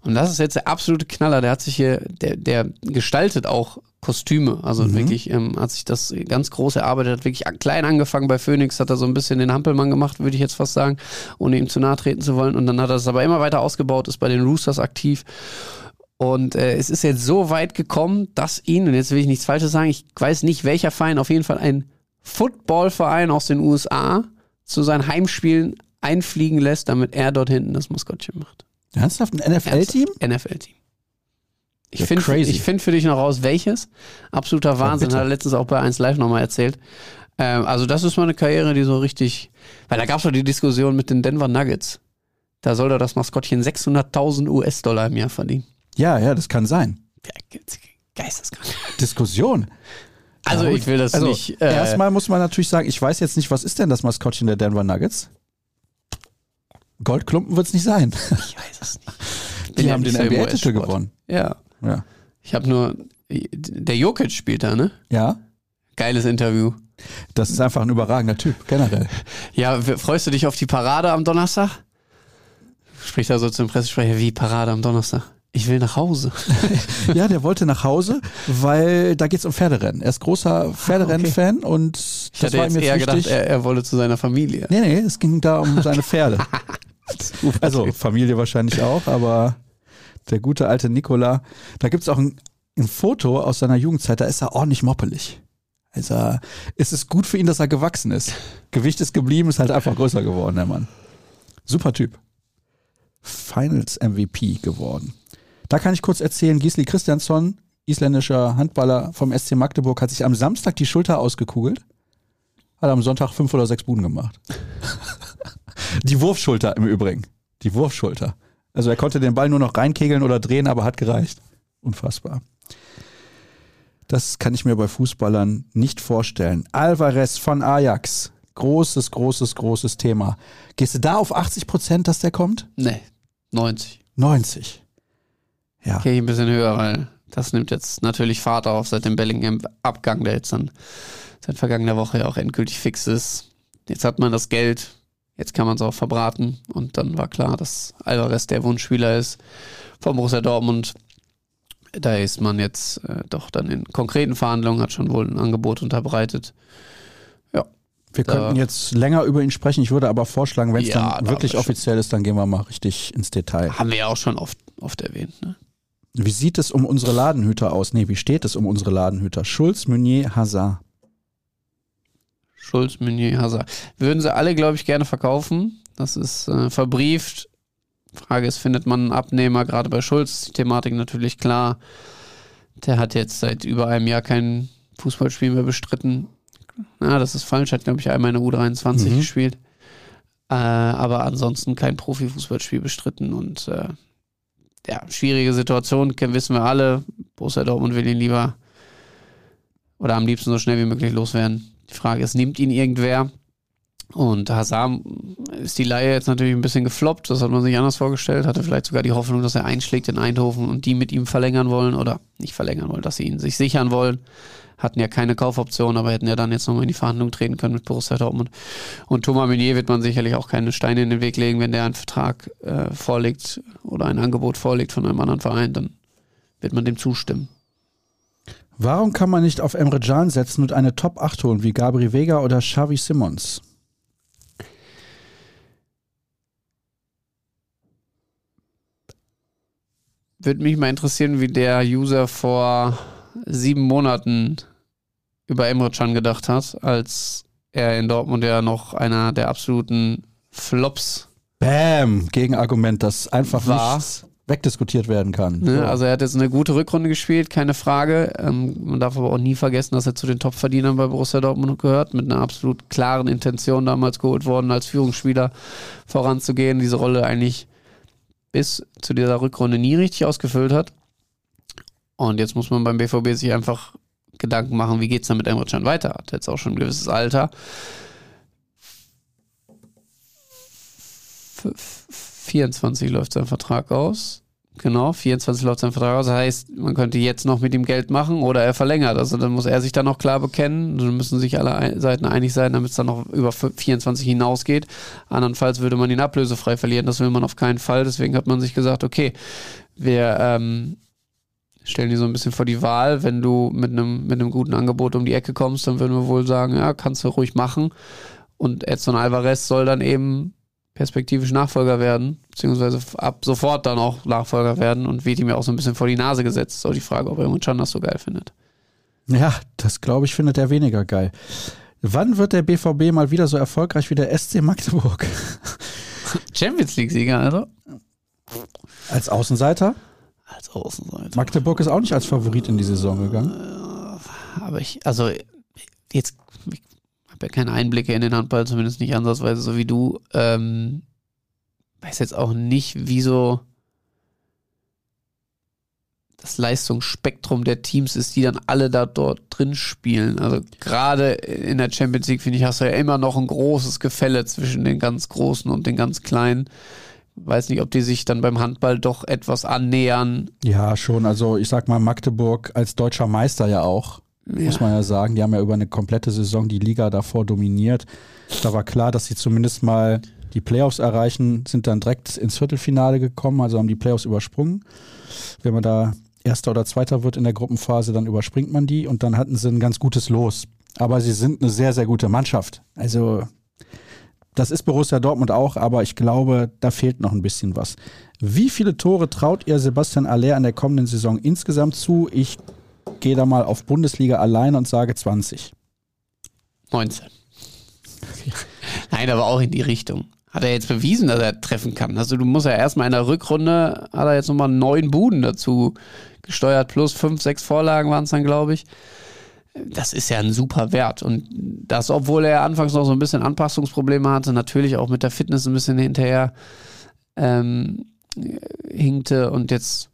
Und das ist jetzt der absolute Knaller. Der hat sich hier, der, der gestaltet auch Kostüme. Also Mhm. wirklich, ähm, hat sich das ganz groß erarbeitet, hat wirklich klein angefangen bei Phoenix, hat er so ein bisschen den Hampelmann gemacht, würde ich jetzt fast sagen, ohne ihm zu nahe treten zu wollen. Und dann hat er es aber immer weiter ausgebaut, ist bei den Roosters aktiv. Und äh, es ist jetzt so weit gekommen, dass ihn, und jetzt will ich nichts Falsches sagen, ich weiß nicht welcher Verein, auf jeden Fall ein Footballverein aus den USA zu seinen Heimspielen einfliegen lässt, damit er dort hinten das Maskottchen macht. Ernsthaft ein NFL-Team? NFL-Team. Ich Ja, finde find für dich noch raus, welches. Absoluter Wahnsinn, bitte. hat er letztens auch bei 1 Live nochmal erzählt. Ähm, also, das ist mal eine Karriere, die so richtig. Weil da gab es doch die Diskussion mit den Denver Nuggets. Da soll doch das Maskottchen 600.000 US-Dollar im Jahr verdienen. Ja, ja, das kann sein. Geisteskrank. Diskussion. Also, ich will das also, nicht. Äh, Erstmal muss man natürlich sagen, ich weiß jetzt nicht, was ist denn das Maskottchen der Denver Nuggets? Goldklumpen wird es nicht sein. ich weiß es nicht. [laughs] Die ja haben den NBA-Titel gewonnen. Ja. Ja. Ich habe nur. Der Jokic spielt da, ne? ja, Geiles Interview. das ist einfach ein überragender Typ, generell. [laughs] Ja, freust du dich auf die Parade am Donnerstag? Spricht da so zum Pressesprecher, wie Parade am Donnerstag? Ich will nach Hause. [laughs] Ja, der wollte nach Hause, weil da geht's um Pferderennen. Er ist großer Pferderennen-Fan und Ich das hatte war jetzt ihm eher jetzt gedacht, er, er wolle zu seiner Familie. nee, nee, es ging da um seine Pferde. [laughs] Also Familie wahrscheinlich auch, aber der gute alte Nikola, da gibt's auch ein, ein Foto aus seiner Jugendzeit, da ist er ordentlich moppelig. Also es ist gut für ihn, dass er gewachsen ist. Gewicht ist geblieben, ist halt einfach größer geworden, der Mann. Super Typ. Finals MVP geworden. Da kann ich kurz erzählen, Gisli Christiansson, isländischer Handballer vom SC Magdeburg, hat sich am Samstag die Schulter ausgekugelt, hat am Sonntag fünf oder sechs Buden gemacht. [laughs] Die Wurfschulter im Übrigen. Die Wurfschulter. Also er konnte den Ball nur noch reinkegeln oder drehen, aber hat gereicht. Unfassbar. Das kann ich mir bei Fußballern nicht vorstellen. Alvarez von Ajax. Großes, großes, großes Thema. Gehst du da auf 80 Prozent, dass der kommt? Nee, 90. 90. Ja. Okay, ein bisschen höher, weil das nimmt jetzt natürlich Fahrt auf seit dem Bellingham-Abgang, der jetzt dann seit vergangener Woche ja auch endgültig fix ist. Jetzt hat man das Geld. Jetzt kann man es auch verbraten. Und dann war klar, dass Alvarez der Wunschspieler ist vom Borussia Dortmund. Da ist man jetzt äh, doch dann in konkreten Verhandlungen, hat schon wohl ein Angebot unterbreitet. Ja. Wir könnten jetzt länger über ihn sprechen. Ich würde aber vorschlagen, wenn es Ja, dann da wirklich offiziell ist, dann gehen wir mal richtig ins Detail. Haben wir ja auch schon oft, oft erwähnt. Ne? Wie sieht es um unsere Ladenhüter aus? Nee, wie steht es um unsere Ladenhüter? Schulz, Meunier, Hazard. Schulz, Meunier, Hazard. Würden sie alle, glaube ich, gerne verkaufen. Das ist äh, verbrieft. Frage ist, findet man einen Abnehmer? Gerade bei Schulz die Thematik natürlich klar. Der hat jetzt seit über einem Jahr kein Fußballspiel mehr bestritten. Na, das ist falsch. Hat, glaube ich, einmal in der U23 Mhm. gespielt. Äh, aber ansonsten kein Profifußballspiel bestritten. Und äh, ja, schwierige Situation, wissen wir alle. Borussia Dortmund will ihn lieber oder am liebsten so schnell wie möglich loswerden. Die Frage ist, nimmt ihn irgendwer? Und Hazard ist die Laie jetzt natürlich ein bisschen gefloppt, das hat man sich anders vorgestellt, hatte vielleicht sogar die Hoffnung, dass er einschlägt in Eindhoven und die mit ihm verlängern wollen oder nicht verlängern wollen, dass sie ihn sich sichern wollen. Hatten ja keine Kaufoption, aber hätten ja dann jetzt nochmal in die Verhandlung treten können mit Borussia Dortmund. Und Thomas Meunier wird man sicherlich auch keine Steine in den Weg legen, wenn der einen Vertrag äh, vorlegt oder ein Angebot vorlegt von einem anderen Verein, dann wird man dem zustimmen. Warum kann man nicht auf Emre Can setzen und eine Top 8 holen, wie Gabri Vega oder Xavi Simons? Würde mich mal interessieren, wie der User vor sieben Monaten über Emre Can gedacht hat, als er in Dortmund ja noch einer der absoluten Flops Bam! Gegenargument, das einfach War. nicht wegdiskutiert werden kann. Ne? So. Also er hat jetzt eine gute Rückrunde gespielt, keine Frage. Ähm, man darf aber auch nie vergessen, dass er zu den Top-Verdienern bei Borussia Dortmund gehört, mit einer absolut klaren Intention damals geholt worden, als Führungsspieler voranzugehen, diese Rolle eigentlich bis zu dieser Rückrunde nie richtig ausgefüllt hat. Und jetzt muss man beim BVB sich einfach Gedanken machen, wie geht es dann mit Emre Can weiter? Hat jetzt auch schon ein gewisses Alter. F- 24 läuft sein Vertrag aus. Genau, 24 läuft sein Vertrag aus. Das heißt, man könnte jetzt noch mit ihm Geld machen oder er verlängert. Also dann muss er sich dann noch klar bekennen. Dann müssen sich alle Seiten einig sein, damit es dann noch über 24 hinausgeht. Andernfalls würde man ihn ablösefrei verlieren. Das will man auf keinen Fall. Deswegen hat man sich gesagt, okay, wir ähm, stellen die so ein bisschen vor die Wahl. Wenn du mit einem, mit einem guten Angebot um die Ecke kommst, dann würden wir wohl sagen, ja, kannst du ruhig machen. Und Edson Alvarez soll dann eben perspektivisch Nachfolger werden, beziehungsweise ab sofort dann auch Nachfolger werden und wird ihm ja auch so ein bisschen vor die Nase gesetzt. Ist auch die Frage, ob er Can das so geil findet. Ja, das glaube ich, findet er weniger geil. Wann wird der BVB mal wieder so erfolgreich wie der SC Magdeburg? [laughs] Champions League-Sieger, also? Als Außenseiter? Als Außenseiter. Magdeburg ist auch nicht als Favorit in die Saison gegangen. Aber ich, also, jetzt, ich habe ja keine Einblicke in den Handball, zumindest nicht ansatzweise so wie du. Ähm, weiß jetzt auch nicht, wieso das Leistungsspektrum der Teams ist, die dann alle da dort drin spielen. Also gerade in der Champions League, finde ich, hast du ja immer noch ein großes Gefälle zwischen den ganz Großen und den ganz Kleinen. Weiß nicht, ob die sich dann beim Handball doch etwas annähern. Ja, schon. Also ich sag mal, Magdeburg als deutscher Meister ja auch, muss man ja sagen. Die haben ja über eine komplette Saison die Liga davor dominiert. Da war klar, dass sie zumindest mal die Playoffs erreichen, sind dann direkt ins Viertelfinale gekommen, also haben die Playoffs übersprungen. Wenn man da Erster oder Zweiter wird in der Gruppenphase, dann überspringt man die und dann hatten sie ein ganz gutes Los. Aber sie sind eine sehr, sehr gute Mannschaft. Also das ist Borussia Dortmund auch, aber ich glaube, da fehlt noch ein bisschen was. Wie viele Tore traut ihr Sebastian Aller an der kommenden Saison insgesamt zu? Ich gehe da mal auf Bundesliga allein und sage 20. 19. [laughs] Nein, aber auch in die Richtung. Hat er jetzt bewiesen, dass er treffen kann. Also du musst ja erstmal in der Rückrunde, hat er jetzt nochmal neun Buden dazu gesteuert, plus fünf, sechs Vorlagen waren es dann, glaube ich. Das ist ja ein super Wert. Und das, obwohl er anfangs noch so ein bisschen Anpassungsprobleme hatte, natürlich auch mit der Fitness ein bisschen hinterher ähm, hinkte und jetzt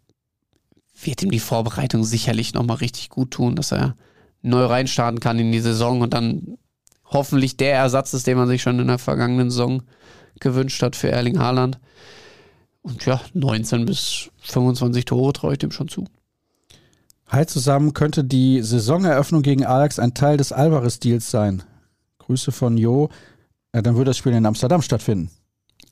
wird ihm die Vorbereitung sicherlich nochmal richtig gut tun, dass er neu reinstarten kann in die Saison und dann hoffentlich der Ersatz ist, den man sich schon in der vergangenen Saison gewünscht hat für Erling Haaland. Und ja, 19 bis 25 Tore traue ich dem schon zu. Hi zusammen, könnte die Saisoneröffnung gegen Ajax ein Teil des Alvarez-Deals sein? Grüße von Jo. Ja, dann würde das Spiel in Amsterdam stattfinden.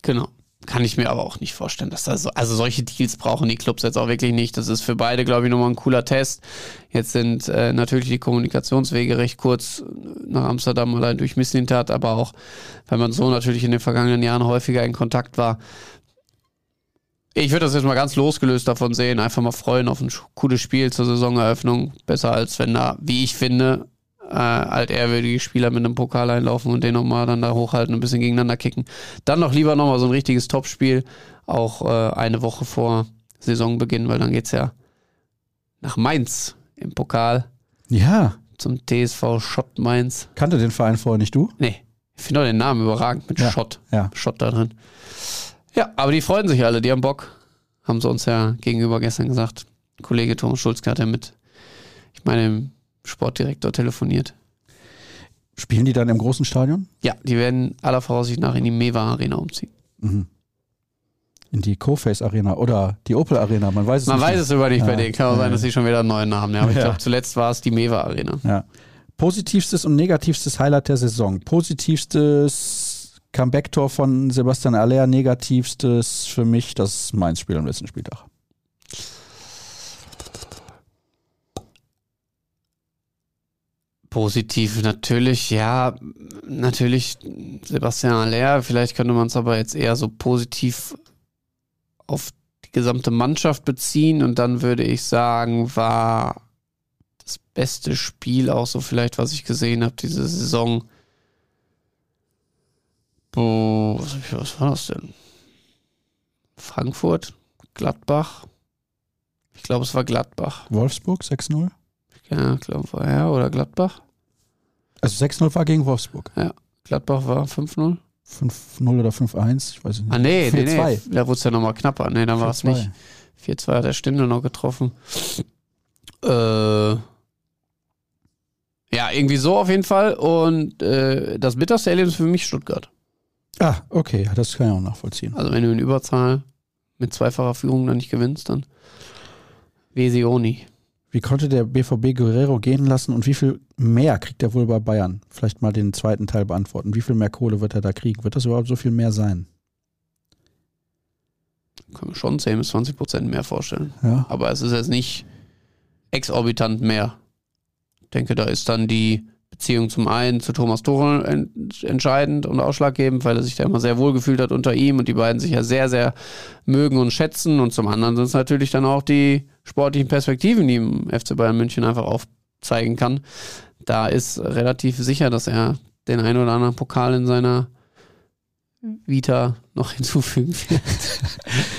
Genau. Kann ich mir aber auch nicht vorstellen, dass da so, also solche Deals brauchen die Clubs jetzt auch wirklich nicht. Das ist für beide, glaube ich, nochmal ein cooler Test. Jetzt sind äh, natürlich die Kommunikationswege recht kurz nach Amsterdam allein durch Misslintat, aber auch, weil man so natürlich in den vergangenen Jahren häufiger in Kontakt war. Ich würde das jetzt mal ganz losgelöst davon sehen, einfach mal freuen auf ein cooles Spiel zur Saisoneröffnung. Besser als wenn da, wie ich finde, äh, altehrwürdige Spieler mit einem Pokal einlaufen und den nochmal dann da hochhalten und ein bisschen gegeneinander kicken. Dann noch lieber nochmal so ein richtiges Topspiel, auch äh, eine Woche vor Saisonbeginn, weil dann geht's ja nach Mainz im Pokal. Ja. Zum TSV Schott Mainz. Kannte den Verein vorher nicht du? Nee. Ich finde auch den Namen überragend mit Ja. Schott. Ja. Schott da drin. Ja, aber die freuen sich alle, die haben Bock. Haben sie uns ja gegenüber gestern gesagt. Kollege Thomas Schulzke hat ja mit, ich meine, dem Sportdirektor telefoniert. Spielen die dann im großen Stadion? Ja, die werden aller Voraussicht nach in die Mewa Arena umziehen. Mhm. In die Co-Face Arena oder die Opel Arena, man weiß es Man nicht. weiß es aber nicht bei Ja. denen. Kann auch sein, Ja. dass sie schon wieder einen neuen Namen haben. Aber ich Ja. glaube, zuletzt war es die Mewa Arena. Ja. Positivstes und negativstes Highlight der Saison. Positivstes Comeback-Tor von Sebastian Aller, negativstes für mich das Mainz-Spiel am letzten Spieltag. Positiv natürlich, ja, natürlich Sebastian Aller. Vielleicht könnte man es aber jetzt eher so positiv auf die gesamte Mannschaft beziehen. Und dann würde ich sagen, war das beste Spiel auch so vielleicht, was ich gesehen habe diese Saison. Was, ich- was war das denn? Frankfurt, Gladbach. Ich glaube, es war Gladbach. Wolfsburg 6-0? Ja, ich glaube, war ja, oder Gladbach. Also 6-0 war gegen Wolfsburg. Gladbach war 5-0. 5-0 oder 5-1, ich weiß nicht. Ah, nee, nee, nee. 4-2. Da wurde es ja nochmal knapper. Nee, dann war es 4-2. nicht. 4-2 hat der Stindl noch getroffen. Äh, ja, irgendwie so auf jeden Fall. Und äh, das bitterste Erlebnis für mich Stuttgart. Ah, okay, ja, das kann ich auch nachvollziehen. Also wenn du in Überzahl mit zweifacher Führung dann nicht gewinnst, dann Vesioni. Wie konnte der BVB Guerrero gehen lassen und wie viel mehr kriegt er wohl bei Bayern? Vielleicht mal den zweiten Teil beantworten. Wie viel mehr Kohle wird er da kriegen? Wird das überhaupt so viel mehr sein? Können wir schon 10 bis 20 Prozent mehr vorstellen. Ja. Aber es ist jetzt nicht exorbitant mehr. Ich denke, da ist dann die Beziehung zum einen zu Thomas Tuchel ent entscheidend und ausschlaggebend, weil er sich da immer sehr wohl gefühlt hat unter ihm und die beiden sich ja sehr, sehr mögen und schätzen. Und zum anderen sind es natürlich dann auch die sportlichen Perspektiven, die im FC Bayern München einfach aufzeigen kann. Da ist relativ sicher, dass er den einen oder anderen Pokal in seiner Vita noch [laughs] hinzufügen wird.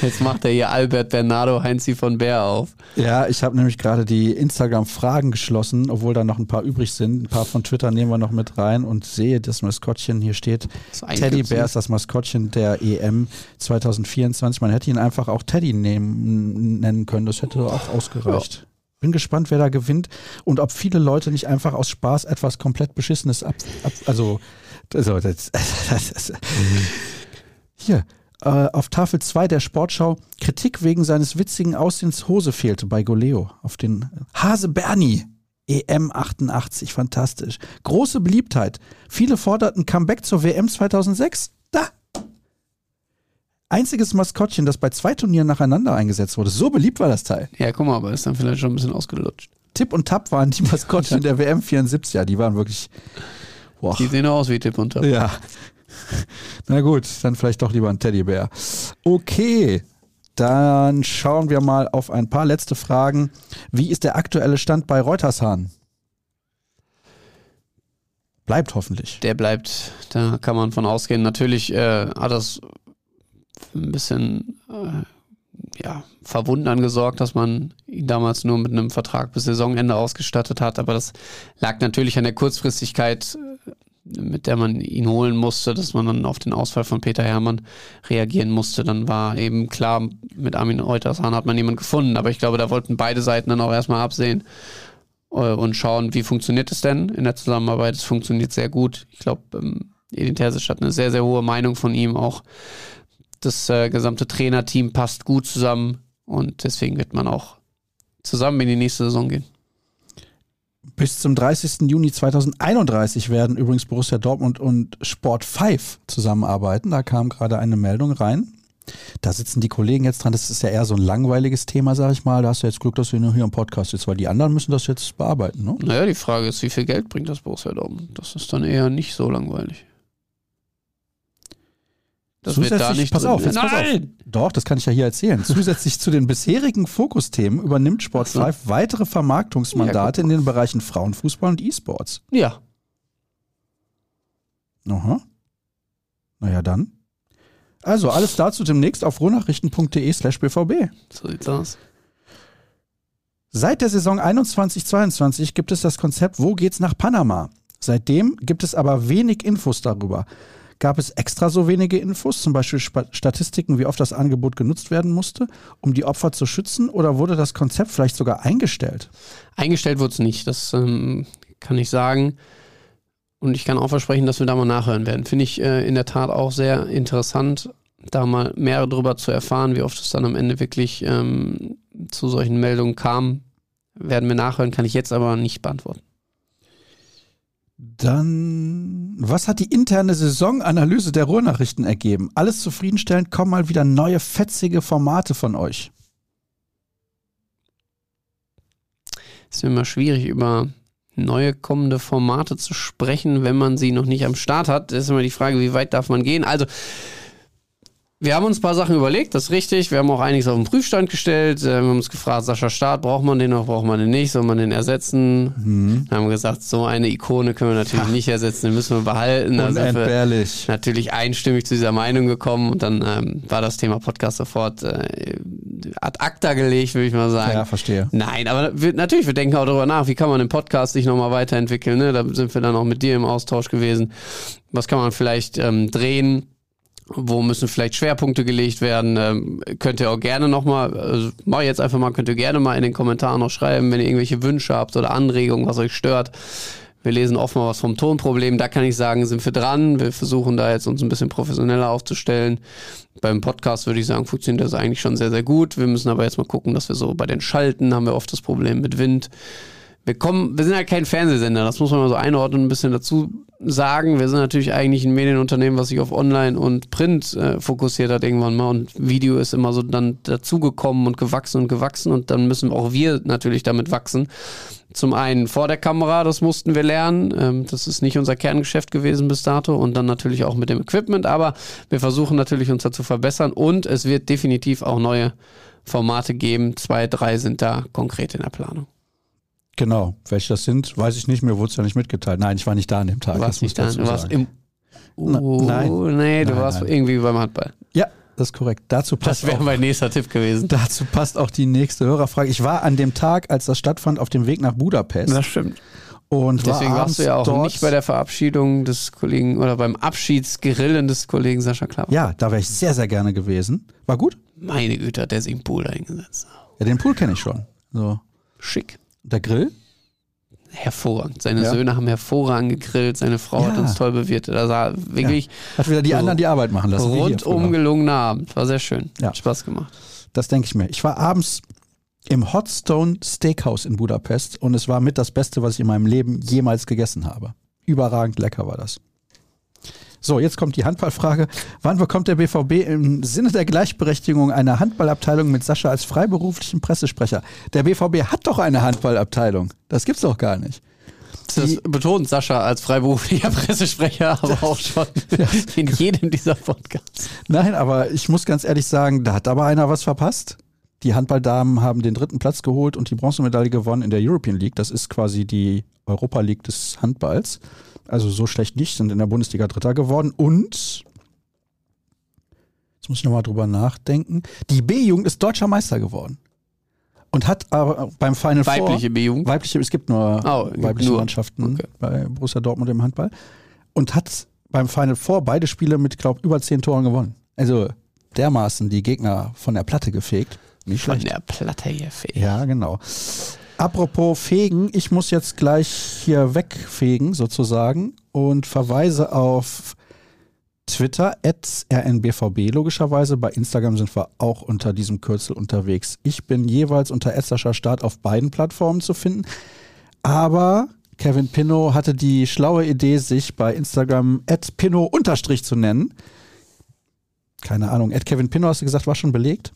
Jetzt macht er hier Albert Bernardo Heinzi von Bär auf. Ja, ich habe nämlich gerade die Instagram-Fragen geschlossen, obwohl da noch ein paar übrig sind. Ein paar von Twitter nehmen wir noch mit rein und sehe das Maskottchen. Hier steht, Teddy Bear ist das Maskottchen der EM 2024. Man hätte ihn einfach auch Teddy nehmen, nennen können. Das hätte auch ausgereicht. Bin gespannt, wer da gewinnt und ob viele Leute nicht einfach aus Spaß etwas komplett Beschissenes ab. ab also, also [laughs] das, das, das, hier. Äh, auf Tafel 2 der Sportschau Kritik wegen seines witzigen Aussehens Hose fehlte bei Goleo. Auf den Hase Bernie. EM 88, fantastisch. Große Beliebtheit. Viele forderten Comeback zur WM 2006. Da. Einziges Maskottchen, das bei zwei Turnieren nacheinander eingesetzt wurde. So beliebt war das Teil. Ja, guck mal, aber ist dann vielleicht schon ein bisschen ausgelutscht. Tipp und Tap waren die Maskottchen [laughs] der WM 74. Ja, die waren wirklich. Boah. Die sehen aus wie Tipp und Tab. Ja. Na gut, dann vielleicht doch lieber ein Teddybär. Okay, dann schauen wir mal auf ein paar letzte Fragen. Wie ist der aktuelle Stand bei Reutershahn? Bleibt hoffentlich. Der bleibt, da kann man von ausgehen. Natürlich äh, hat das ein bisschen äh, ja, Verwundern gesorgt, dass man ihn damals nur mit einem Vertrag bis Saisonende ausgestattet hat. Aber das lag natürlich an der Kurzfristigkeit, mit der man ihn holen musste, dass man dann auf den Ausfall von Peter Hermann reagieren musste. Dann war eben klar, mit Armin Reutershahn hat man jemanden gefunden. Aber ich glaube, da wollten beide Seiten dann auch erstmal absehen äh, und schauen, wie funktioniert es denn in der Zusammenarbeit. Es funktioniert sehr gut. Ich glaube, ähm, Edin Terzic hat eine sehr, sehr hohe Meinung von ihm. Auch das äh, gesamte Trainerteam passt gut zusammen und deswegen wird man auch zusammen in die nächste Saison gehen. Bis zum 30. Juni 2031 werden übrigens Borussia Dortmund und Sport 5 zusammenarbeiten. Da kam gerade eine Meldung rein. Da sitzen die Kollegen jetzt dran. Das ist ja eher so ein langweiliges Thema, sag ich mal. Da hast du jetzt Glück, dass du nur hier im Podcast sitzt, weil die anderen müssen das jetzt bearbeiten. Ne? Naja, die Frage ist, wie viel Geld bringt das Borussia Dortmund? Das ist dann eher nicht so langweilig. Das wird da nicht pass auf, jetzt Nein! pass auf. Doch, das kann ich ja hier erzählen. Zusätzlich zu den bisherigen Fokusthemen übernimmt Sport 5 weitere Vermarktungsmandate ja, in den Bereichen Frauenfußball und E-Sports. Ja. Aha. Naja, dann. Also, alles dazu demnächst auf ruhrnachrichten.de slash bvb. So sieht's aus. Seit der Saison 21-22 gibt es das Konzept Wo geht's nach Panama? Seitdem gibt es aber wenig Infos darüber. Gab es extra so wenige Infos, zum Beispiel Statistiken, wie oft das Angebot genutzt werden musste, um die Opfer zu schützen, oder wurde das Konzept vielleicht sogar eingestellt? Eingestellt wurde es nicht, das ähm, kann ich sagen. Und ich kann auch versprechen, dass wir da mal nachhören werden. Finde ich äh, in der Tat auch sehr interessant, da mal mehr darüber zu erfahren, wie oft es dann am Ende wirklich ähm, zu solchen Meldungen kam. Werden wir nachhören, kann ich jetzt aber nicht beantworten. Dann, was hat die interne Saisonanalyse der Ruhrnachrichten ergeben? Alles zufriedenstellend, kommen mal wieder neue fetzige Formate von euch. Es ist immer schwierig, über neue kommende Formate zu sprechen, wenn man sie noch nicht am Start hat. Das ist immer die Frage, wie weit darf man gehen. Also, wir haben uns ein paar Sachen überlegt, das ist richtig. Wir haben auch einiges auf den Prüfstand gestellt. Wir haben uns gefragt, Sascha Staat, braucht man den noch, braucht man den nicht, soll man den ersetzen? Mhm. Wir haben gesagt, so eine Ikone können wir natürlich ja. nicht ersetzen, den müssen wir behalten. Unentbehrlich. Da natürlich einstimmig zu dieser Meinung gekommen und dann ähm, war das Thema Podcast sofort äh, ad acta gelegt, würde ich mal sagen. Ja, verstehe. Nein, aber wir, natürlich, wir denken auch darüber nach, wie kann man den Podcast sich nochmal weiterentwickeln. Ne? Da sind wir dann auch mit dir im Austausch gewesen. Was kann man vielleicht ähm, drehen? Wo müssen vielleicht Schwerpunkte gelegt werden. Ähm, könnt ihr auch gerne nochmal, also mach jetzt einfach mal, könnt ihr gerne mal in den Kommentaren noch schreiben, wenn ihr irgendwelche Wünsche habt oder Anregungen, was euch stört. Wir lesen oft mal was vom Tonproblem. Da kann ich sagen, sind wir dran. Wir versuchen da jetzt uns ein bisschen professioneller aufzustellen. Beim Podcast würde ich sagen, funktioniert das eigentlich schon sehr, sehr gut. Wir müssen aber jetzt mal gucken, dass wir so bei den Schalten haben wir oft das Problem mit Wind wir kommen, wir sind ja kein Fernsehsender, das muss man mal so einordnen, ein bisschen dazu sagen. Wir sind natürlich eigentlich ein Medienunternehmen, was sich auf Online und Print äh, fokussiert hat irgendwann mal und Video ist immer so dann dazugekommen und gewachsen und gewachsen und dann müssen auch wir natürlich damit wachsen. Zum einen vor der Kamera, das mussten wir lernen. Ähm, das ist nicht unser Kerngeschäft gewesen bis dato und dann natürlich auch mit dem Equipment, aber wir versuchen natürlich uns dazu verbessern und es wird definitiv auch neue Formate geben. Zwei, drei sind da konkret in der Planung. Genau, welche das sind, weiß ich nicht, mir wurde es ja nicht mitgeteilt. Nein, ich war nicht da an dem Tag. Du warst nicht da, du warst im... Oh, nein, nee, du nein, warst nein. irgendwie beim Handball. Ja, das ist korrekt. Dazu passt das wäre mein nächster Tipp gewesen. Dazu passt auch die nächste Hörerfrage. Ich war an dem Tag, als das stattfand, auf dem Weg nach Budapest. Das stimmt. Und deswegen war warst du ja auch nicht bei der Verabschiedung des Kollegen oder beim Abschiedsgrillen des Kollegen Sascha Klapp. Ja, da wäre ich sehr, sehr gerne gewesen. War gut? Meine Güte, hat der sich im Pool eingesetzt. Ja, den Pool kenne ich schon. So. Schick. Der Grill? hervorragend. Seine ja. Söhne haben hervorragend gegrillt, seine Frau ja. hat uns toll bewirtet. Also wirklich. Ja. Hat wieder die so anderen die Arbeit machen lassen. Rundum gelungener Abend. War sehr schön. Hat Spaß gemacht. Das denke ich mir. Ich war abends im Hotstone Steakhouse in Budapest und es war mit das Beste, was ich in meinem Leben jemals gegessen habe. Überragend lecker war das. So, jetzt kommt die Handballfrage. Wann bekommt der BVB im Sinne der Gleichberechtigung eine Handballabteilung mit Sascha als freiberuflichen Pressesprecher? Der BVB hat doch eine Handballabteilung. Das gibt's doch gar nicht. Das betont Sascha als freiberuflicher [laughs] Pressesprecher, aber auch schon [laughs] ja. in jedem dieser Podcasts. Nein, aber ich muss ganz ehrlich sagen, da hat aber einer was verpasst. Die Handballdamen haben den dritten Platz geholt und die Bronzemedaille gewonnen in der European League. Das ist quasi die Europa League des Handballs. Also so schlecht nicht, sind in der Bundesliga Dritter geworden. Und, jetzt muss ich nochmal drüber nachdenken, die B-Jugend ist deutscher Meister geworden. Und hat aber beim Final Weibliche B-Jugend? Weibliche, es gibt nur oh, weibliche nur. Mannschaften okay. bei Borussia Dortmund im Handball. Und hat beim Final Four beide Spiele mit, glaube über zehn Toren gewonnen. Also dermaßen die Gegner von der Platte gefegt. Nicht von schlecht. der Platte gefegt. Ja, genau. Apropos fegen, ich muss jetzt gleich hier wegfegen sozusagen und verweise auf Twitter, rnbvb logischerweise. Bei Instagram sind wir auch unter diesem Kürzel unterwegs. Ich bin jeweils unter Esserscher Start auf beiden Plattformen zu finden. Aber Kevin Pinnow hatte die schlaue Idee, sich bei Instagram unterstrich zu nennen. Keine Ahnung. Kevin Pinnow, hast du gesagt, war schon belegt?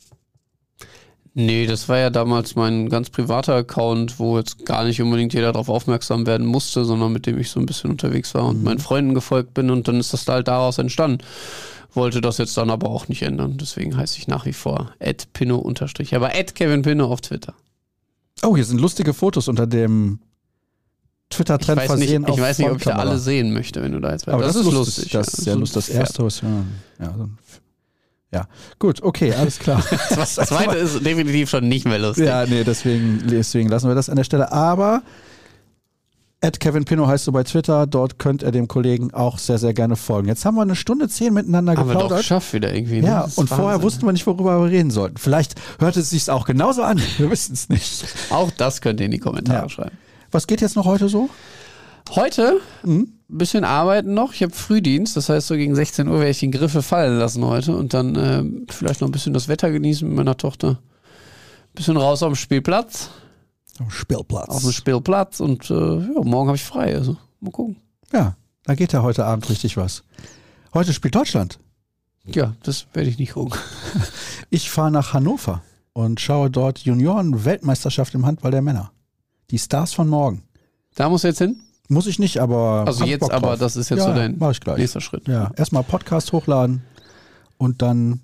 Nee, das war ja damals mein ganz privater Account, wo jetzt gar nicht unbedingt jeder darauf aufmerksam werden musste, sondern mit dem ich so ein bisschen unterwegs war und mhm. meinen Freunden gefolgt bin und dann ist das halt daraus entstanden. Wollte das jetzt dann aber auch nicht ändern. Deswegen heiße ich nach wie vor Pinno unterstrich. Aber Kevin Pinno auf Twitter. Oh, hier sind lustige Fotos unter dem Twitter-Trend versehen. Nicht, ich weiß nicht, ob ich da alle sehen möchte, wenn du da jetzt Aber das, das ist lustig. Das ist sehr lustig. Das erste, was ja, ja, ja, gut, okay, alles klar. [laughs] das zweite ist definitiv schon nicht mehr lustig. Ja, nee, deswegen, deswegen lassen wir das an der Stelle. Aber Ed Kevin Pino heißt du bei Twitter. Dort könnt ihr dem Kollegen auch sehr, sehr gerne folgen. Jetzt haben wir eine Stunde zehn miteinander haben geplaudert. Haben wir doch geschafft wieder irgendwie. Ne? Ja, und Wahnsinn. vorher wussten wir nicht, worüber wir reden sollten. Vielleicht hört es sich auch genauso an. [laughs] Wir wissen es nicht. Auch das könnt ihr in die Kommentare ja. schreiben. Was geht jetzt noch heute so? Heute mhm. Bisschen arbeiten noch. Ich habe Frühdienst, das heißt, so gegen 16 Uhr werde ich den Griffe fallen lassen heute und dann äh, vielleicht noch ein bisschen das Wetter genießen mit meiner Tochter. Ein bisschen raus auf dem Spielplatz. Auf dem Spielplatz. Auf dem Spielplatz und äh, ja, morgen habe ich frei. Also mal gucken. Ja, da geht ja heute Abend richtig was. Heute spielt Deutschland. Ja, das werde ich nicht gucken. [laughs] Ich fahre nach Hannover und schaue dort Junioren-Weltmeisterschaft im Handball der Männer. Die Stars von morgen. Da muss jetzt hin? Muss ich nicht, aber. Also jetzt, aber das ist jetzt ja, so dein mach ich gleich. nächster Schritt. Ja, erstmal Podcast hochladen und dann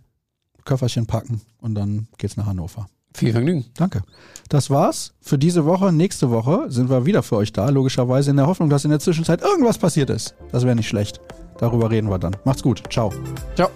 Köfferchen packen und dann geht's nach Hannover. Viel Vergnügen. Danke. Das war's für diese Woche. Nächste Woche sind wir wieder für euch da, logischerweise in der Hoffnung, dass in der Zwischenzeit irgendwas passiert ist. Das wäre nicht schlecht. Darüber reden wir dann. Macht's gut. Ciao. Ciao.